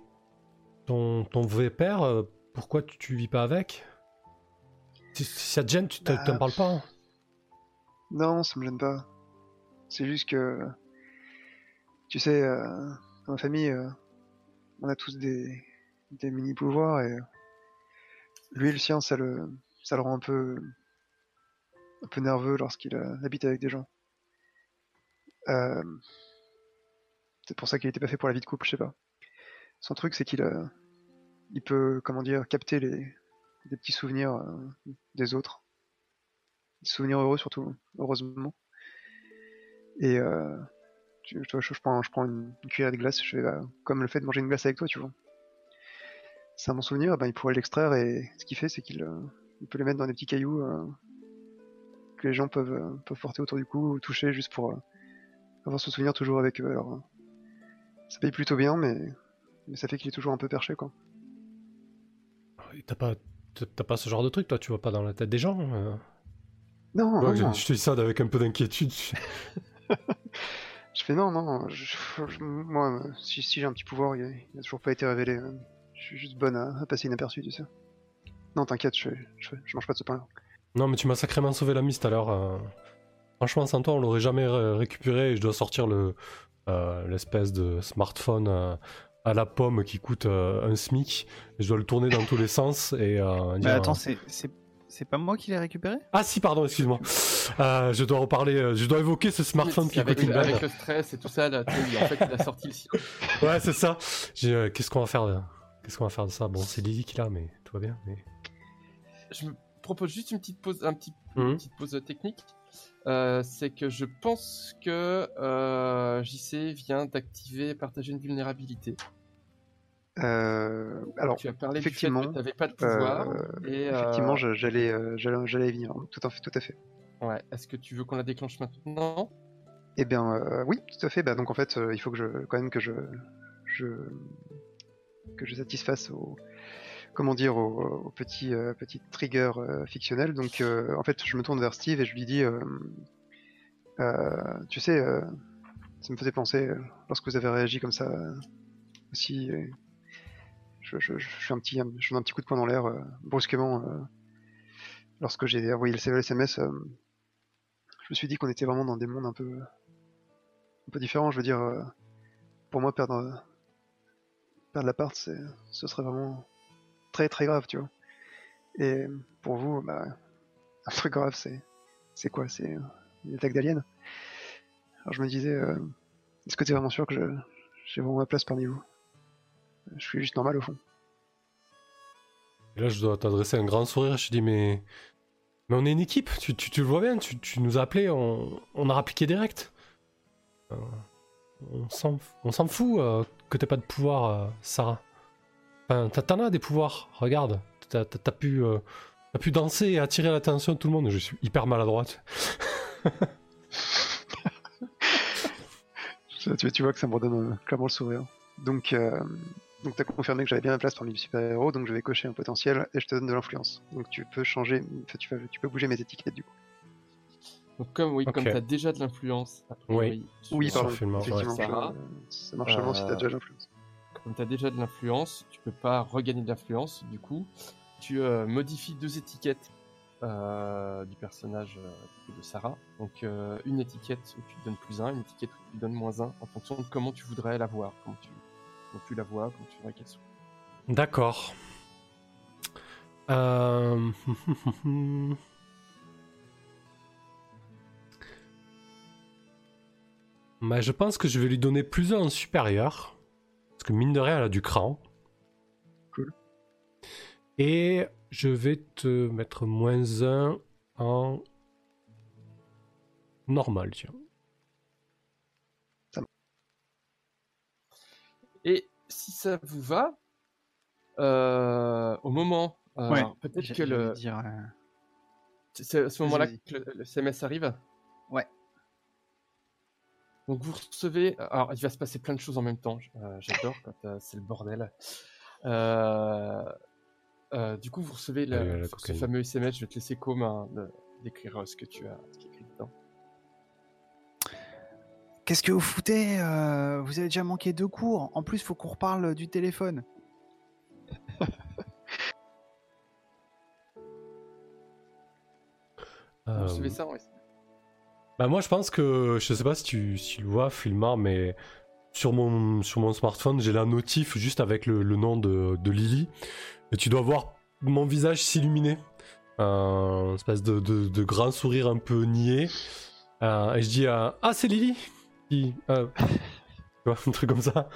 ton, ton vrai père, euh, pourquoi tu, tu vis pas avec? Si, si ça te gêne, tu Bah, t'en parles pas hein Non, ça me gêne pas. C'est juste que, tu sais, euh, dans ma famille, euh, on a tous des, des mini pouvoirs et lui, le sien, ça le, ça le rend un peu, un peu nerveux lorsqu'il euh, habite avec des gens. Euh, c'est pour ça qu'il était pas fait pour la vie de couple, je sais pas. Son truc, c'est qu'il euh, il peut, comment dire, capter les, des petits souvenirs des autres. Des souvenirs heureux surtout, heureusement. Et je, prends, je prends une, une cuillère de glace, je comme le fait de manger une glace avec toi, tu vois. C'est un bon souvenir, eh ben, il pourrait l'extraire et ce qu'il fait, c'est qu'il euh, il peut les mettre dans des petits cailloux euh, que les gens peuvent, euh, peuvent porter autour du cou ou toucher juste pour euh, avoir ce souvenir toujours avec eux. Alors, euh, ça paye plutôt bien, mais, mais ça fait qu'il est toujours un peu perché, quoi. T'as pas, t'as- pas ce genre de truc, toi, tu vas pas dans la tête des gens euh Non, Ouais, non, je, te dis ça avec un peu d'inquiétude. [LAUGHS] Je fais non, non, je- je- moi, si, si j'ai un petit pouvoir, il a, il a toujours pas été révélé. euh, suis juste bonne à, à passer inaperçu, tu sais. Non, t'inquiète, je, je, je mange pas de ce pain-là. non, mais tu m'as sacrément sauvé la mise tout à l'heure. euh. Franchement, sans toi, on l'aurait jamais ré- récupéré. Et je dois sortir le euh, l'espèce de smartphone euh, à la pomme qui coûte euh, un SMIC. Et je dois le tourner dans tous les sens et euh, Mais attends, c'est, c'est, c'est pas moi qui l'ai récupéré? Ah si, pardon, excuse-moi. Euh, je dois reparler, euh, je dois évoquer ce smartphone qui avec, coûte une avec le stress et tout ça, là, en fait, il a sorti le. Ouais, c'est ça. J'ai, euh, Qu'est-ce qu'on va faire de... Qu'est-ce qu'on va faire de ça? Bon, c'est Lily qui l'a, mais tout va bien. Mais... Je me propose juste une petite pause, un petit, Mhm. une petite pause technique. Euh, c'est que je pense que euh, JC vient d'activer partager une vulnérabilité. Euh, alors, tu as parlé effectivement, tu n'avais pas de pouvoir. et, effectivement, j'allais, j'allais, venir. Tout à fait, tout à fait. ouais, Est-ce que tu veux qu'on la déclenche maintenant? Eh bien, euh, oui, tout à fait. Bah, donc en fait, euh, il faut que je, quand même que je, je, que je satisfasse au, comment dire, au, au petit, euh, petit trigger euh, fictionnel. Donc, euh, en fait, je me tourne vers Steve et je lui dis, euh, tu sais, ça me faisait penser lorsque vous avez réagi comme ça aussi. je, fais un petit, je un petit coup de poing dans l'air brusquement lorsque j'ai envoyé le SMS. je me suis dit qu'on était vraiment dans des mondes un peu un peu différent. Je veux dire, pour moi, perdre, perdre l'appart, ce serait vraiment très très grave, tu vois. Et pour vous, bah, un truc grave, c'est, c'est quoi? C'est une attaque d'alien? Alors je me disais, euh, Est-ce que t'es vraiment sûr que j'ai vraiment ma place parmi vous? Je suis juste normal au fond. Là, je dois t'adresser un grand sourire. Je dis, mais. Mais on est une équipe, tu, tu, tu le vois bien, tu, tu nous as appelés, on, on a rappliqué direct. Euh, on s'en on s'en fout euh, que t'aies pas de pouvoir, euh, Sarah. Enfin, t'as- t'en as des pouvoirs, regarde. T'as t'as- t'as pu, euh, t'as pu danser et attirer l'attention de tout le monde. Je suis hyper maladroite. [LAUGHS] Tu, tu vois que ça me redonne clairement le sourire. Donc, euh, donc t'as confirmé que j'avais bien ma place parmi les super-héros, donc je vais cocher un potentiel et je te donne de l'influence. Donc tu peux changer, tu, tu peux bouger mes étiquettes du coup. Donc comme oui, comme Ok. t'as déjà de l'influence. Oui. Oui, Sur. Effectivement, je- ça marche seulement si t'as Euh, déjà de l'influence. Comme tu as déjà de l'influence, tu peux pas regagner de l'influence. Du coup, tu euh, modifies deux étiquettes euh, du personnage euh, de Sarah. Donc, euh, une étiquette où tu te donnes plus un, une étiquette où tu te donnes moins un, en fonction de comment tu voudrais la voir, comment tu, comment tu la vois, comment tu voudrais qu'elle soit. D'accord. [LAUGHS] Bah, je pense que je vais lui donner plus un en supérieur. Parce que mine de rien, elle a du cran. Cool. Et je vais te mettre moins un en normal, tiens. Et si ça vous va, euh, au moment, euh, Ouais, peut-être que le, dire, euh, c'est à ce moment-là que le, le SMS arrive? Ouais. Donc vous recevez. Alors il va se passer plein de choses en même temps. euh, J'adore quand euh, c'est le bordel. Euh, euh, du coup vous recevez le- la ce fameux SMS. Je vais te laisser comme hein, d'écrire ce que tu as ce qui est écrit dedans. Qu'est-ce que vous foutez euh, Vous avez déjà manqué deux cours. En plus, faut qu'on reparle du téléphone. Vous recevez ça en SMS. Bah moi je pense que je sais pas si tu, si le vois Filmar mais sur mon, sur mon smartphone j'ai la notif juste avec le, le nom de, de Lily. Et tu dois voir mon visage s'illuminer. Un espèce de, de, de grand sourire un peu niais. Euh, et je dis euh, ah c'est Lily! Qui, euh, [LAUGHS] tu vois un truc comme ça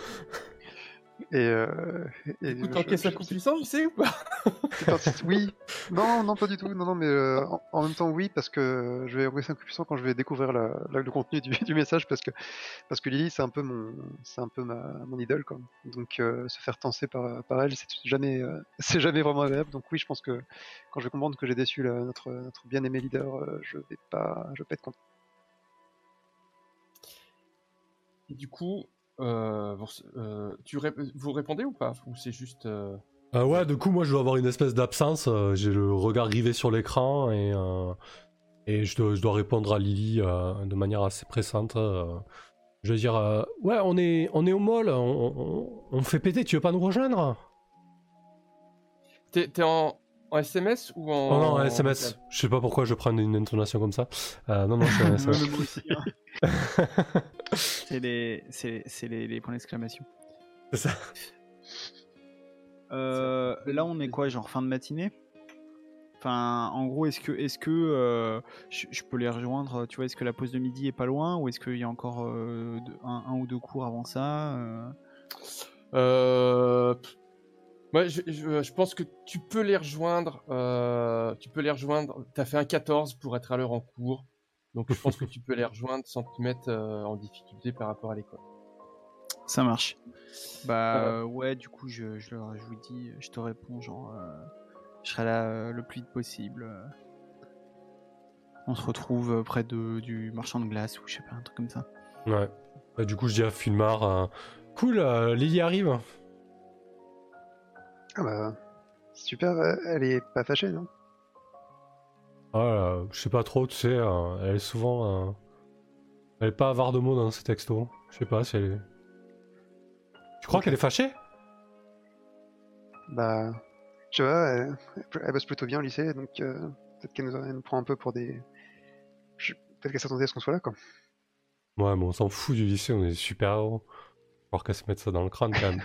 Et, euh, et Du coup, je- t'encaisses un je- coup puissant, tu sais ou pas oui, non, non, pas du tout. Non, non, mais euh, en, en même temps, oui, parce que je vais envoyer un coup puissant quand je vais découvrir la, la- le contenu du, du message, parce que parce que Lily, c'est un peu mon, c'est un peu ma mon idole, quoi. Donc euh, se faire tenser par, par elle, c'est jamais, euh, [LAUGHS] c'est jamais vraiment agréable. Donc oui, je pense que quand je vais comprendre que j'ai déçu la- notre notre bien aimé leader, euh, je vais pas, je vais pas être content. Et du coup, euh, vous, euh, tu ré- vous répondez ou pas? Ou c'est juste. euh, Euh, ouais, du coup, moi, je dois avoir une espèce d'absence. euh, J'ai le regard rivé sur l'écran et, euh, et je, dois, je dois répondre à Lily euh, de manière assez pressante. euh. je veux dire, euh, ouais, on est, on est au mall, on, on- on fait péter, tu veux pas nous rejoindre? T'es t'es en, en SMS ou en. Oh non, un SMS. Je sais pas pourquoi je prends une intonation comme ça. Euh, non, non, c'est un SMS. [LAUGHS] C'est les, c'est, c'est les, les points d'exclamation. C'est ça. Euh, là, on est quoi, genre fin de matinée? Enfin, en gros, est-ce que, est-ce que euh, je, je peux les rejoindre Tu vois, est-ce que la pause de midi est pas loin ou est-ce qu'il y a encore euh, un, un ou deux cours avant ça moi, je, je- je pense que tu peux les rejoindre. tu peux les rejoindre. T'as fait un 14 pour être à l'heure en cours. Donc je pense que tu peux les rejoindre sans te mettre euh, en difficulté par rapport à l'école. Ça marche. Bah Euh, ouais, du coup, je, je, leur- je vous dis, je te réponds, genre, euh, je serai là euh, le plus vite possible. On se retrouve près de, du marchand de glace ou je sais pas, un truc comme ça. Ouais. Bah, du coup, je dis à Filmar, euh, cool, euh, Lily arrive. Ah bah super, euh, elle est pas fâchée, non? Ah, euh, je sais pas trop, tu sais, euh, elle est souvent. euh, Elle est pas avare de mots dans ses textos. Je sais pas si elle est. Tu crois qu'elle est fâchée? Bah, je sais pas, elle, elle bosse plutôt bien au lycée, donc euh, peut-être qu'elle nous, prend un peu pour des. je- Peut-être qu'elle s'attendait à ce qu'on soit là, quoi. Ouais, mais on s'en fout du lycée, on est super héros. Faut qu'elle se mette ça dans le crâne quand même.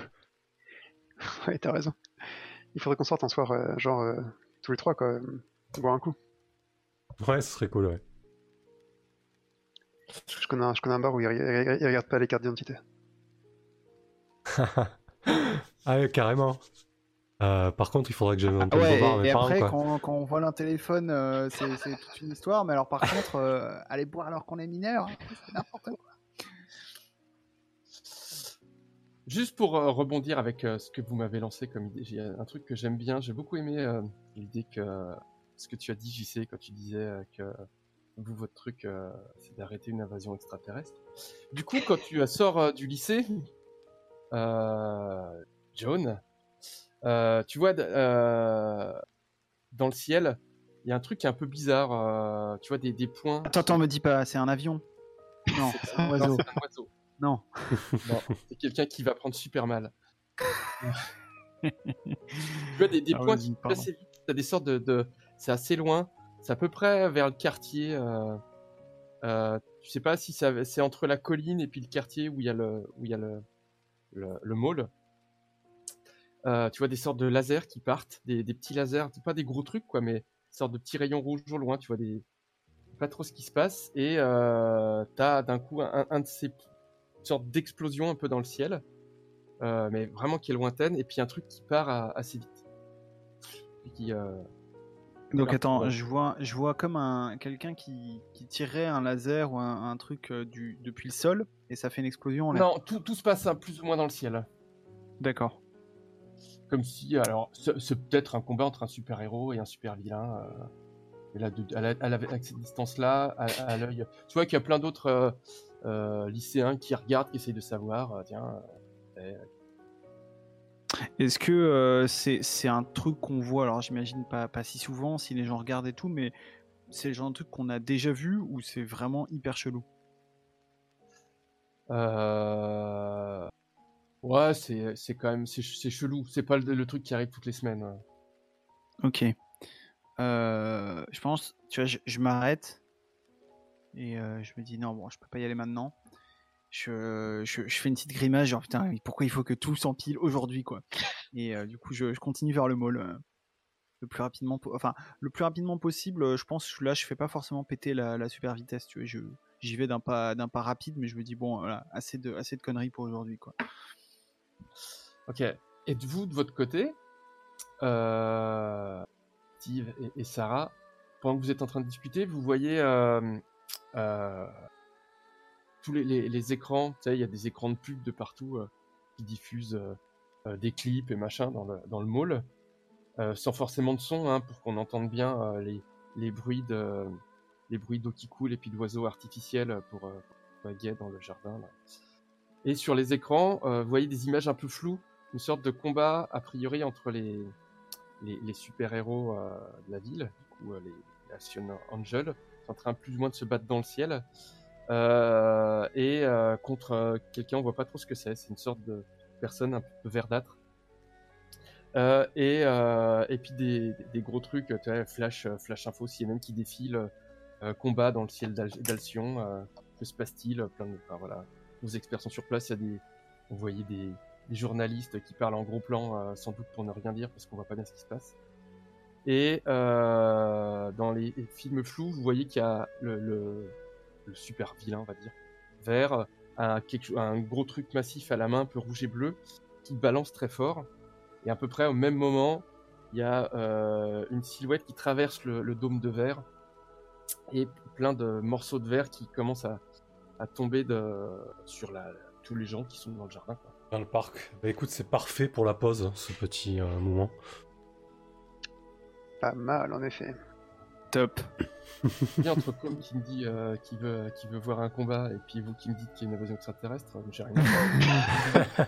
[LAUGHS] Ouais, t'as raison. Il faudrait qu'on sorte un soir, euh, genre, tous les trois, quoi, boire un coup. Ouais, ce serait cool, ouais. Je connais un, je connais un bar où ils, ils- ils regardent pas les cartes d'identité. [LAUGHS] ah ouais, carrément. Euh, par contre, il faudrait que j'aille dans Ah ouais, bar et parents, après, quoi. quand, quand on vole un téléphone, euh, c'est toute une histoire. Mais alors, par contre, euh, aller boire alors qu'on est mineur, c'est n'importe quoi. Juste pour euh, rebondir avec euh, ce que vous m'avez lancé comme idée, j'ai un truc que j'aime bien. J'ai beaucoup aimé euh, l'idée que ce que tu as dit, JC, quand tu disais euh, que vous, votre truc, euh, c'est d'arrêter une invasion extraterrestre. Du coup, quand tu sors euh, du lycée, euh, John, euh, tu vois, euh, dans le ciel, il y a un truc qui est un peu bizarre. tu vois, des, des points. Attends, attends, me dis pas, c'est un avion. Non, c'est un Non, oiseau. c'est un oiseau. Non. Non, c'est quelqu'un qui va prendre super mal. [LAUGHS] tu vois, des, des Ah, points qui passent assez vite. T'as des sortes de, de- C'est assez loin. C'est à peu près vers le quartier. Euh... Euh, tu sais pas si c'est entre la colline et puis le quartier où il y a le, où il y a le, le, mall. Euh, tu vois des sortes de lasers qui partent, des, des petits lasers, pas des gros trucs quoi, mais des sortes de petits rayons rouges au loin. Tu vois des pas trop ce qui se passe et euh, t'as d'un coup un, de ces sortes d'explosions un peu dans le ciel, mais vraiment qui est lointaine et puis un truc qui part assez vite. Qui, Donc attends, je vois, je vois comme un quelqu'un qui, qui tirerait un laser ou un, un truc euh, du, depuis le sol et ça fait une explosion en l'air. Non, tout, tout se passe hein, plus ou moins dans le ciel. D'accord. Comme si, alors, c'est c'est peut-être un combat entre un super-héros et un super-vilain. euh, et là, de- à, la- à la- à cette distance-là, à, à l'œil. Tu vois qu'il y a plein d'autres euh, euh, lycéens qui regardent, qui essayent de savoir, euh, tiens, euh, Est-ce que euh, c'est un truc qu'on voit Alors j'imagine pas, pas si souvent si les gens regardent et tout, mais c'est le genre de truc qu'on a déjà vu ou c'est vraiment hyper chelou? Euh, ouais, c'est c'est quand même, c'est ch- c'est chelou. C'est pas le, le truc qui arrive toutes les semaines. Ok. Euh, je pense, tu vois, je, je m'arrête et euh, je me dis non, bon, je peux pas y aller maintenant. Je, je, je fais une petite grimace, genre putain, pourquoi il faut que tout s'empile aujourd'hui, quoi. Et euh, du coup, je, je continue vers le mall euh, le plus rapidement, enfin, le plus rapidement possible. euh, Je pense que là, je fais pas forcément péter la, la super vitesse, tu vois. Je, j'y vais d'un pas, d'un pas rapide, mais je me dis bon, voilà, assez de, assez de conneries pour aujourd'hui, quoi. Ok. Et de vous, de votre côté, euh, Steve et, et Sarah, pendant que vous êtes en train de discuter, vous voyez tous les, écrans. Tu sais, il y a des écrans de pub de partout euh, qui diffusent euh, euh, des clips et machin dans le, dans le mall, sans forcément de son, hein, pour qu'on entende bien les, les bruits de les bruits d'eau qui coule et puis d'oiseaux artificiels pour, vaguer dans le jardin. Et sur les écrans, vous voyez des images un peu floues, une sorte de combat a priori entre les, les, super-héros de la ville, du coup les, les Action Angels, sont en train plus ou moins de se battre dans le ciel, euh, et euh, contre euh, quelqu'un, on voit pas trop ce que c'est, c'est une sorte de personne un peu verdâtre. Euh, et, euh, et puis des, des gros trucs, tu flash, flash info, CNN qui défile, euh, combat dans le ciel d'Al- d'Alcyon, que se passe-t-il, plein de, enfin, voilà, nos experts sont sur place, il y a des, on voyait des, des journalistes qui parlent en gros plan, sans doute pour ne rien dire parce qu'on voit pas bien ce qui se passe. Et euh, dans les films flous, vous voyez qu'il y a le, le, le super vilain, on va dire, vert, un, quelque, cho- un gros truc massif à la main, un peu rouge et bleu, qui balance très fort. Et à peu près au même moment, il y a euh, une silhouette qui traverse le, le dôme de verre et plein de morceaux de verre qui commencent à, à tomber de, sur la, tous les gens qui sont dans le jardin. Quoi. Dans le parc. Bah écoute, c'est parfait pour la pause, ce petit euh, moment. Pas mal, en effet. Top. Il y a entre Com qui me dit euh, qu'il veut, qu'il veut voir un combat et puis vous qui me dites qu'il y a une invasion extraterrestre, euh, j'ai rien. [LAUGHS]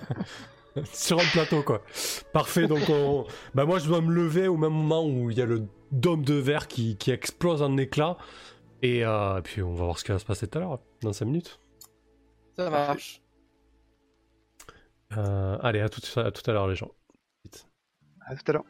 Sur un plateau, quoi. Parfait, donc on... Bah moi, je dois me lever au même moment où il y a le dôme de verre qui, qui explose en éclats. Et, euh, et puis on va voir ce qui va se passer tout à l'heure, dans 5 minutes. Ça marche. Euh, allez, à tout, à tout à l'heure, les gens. À tout à l'heure.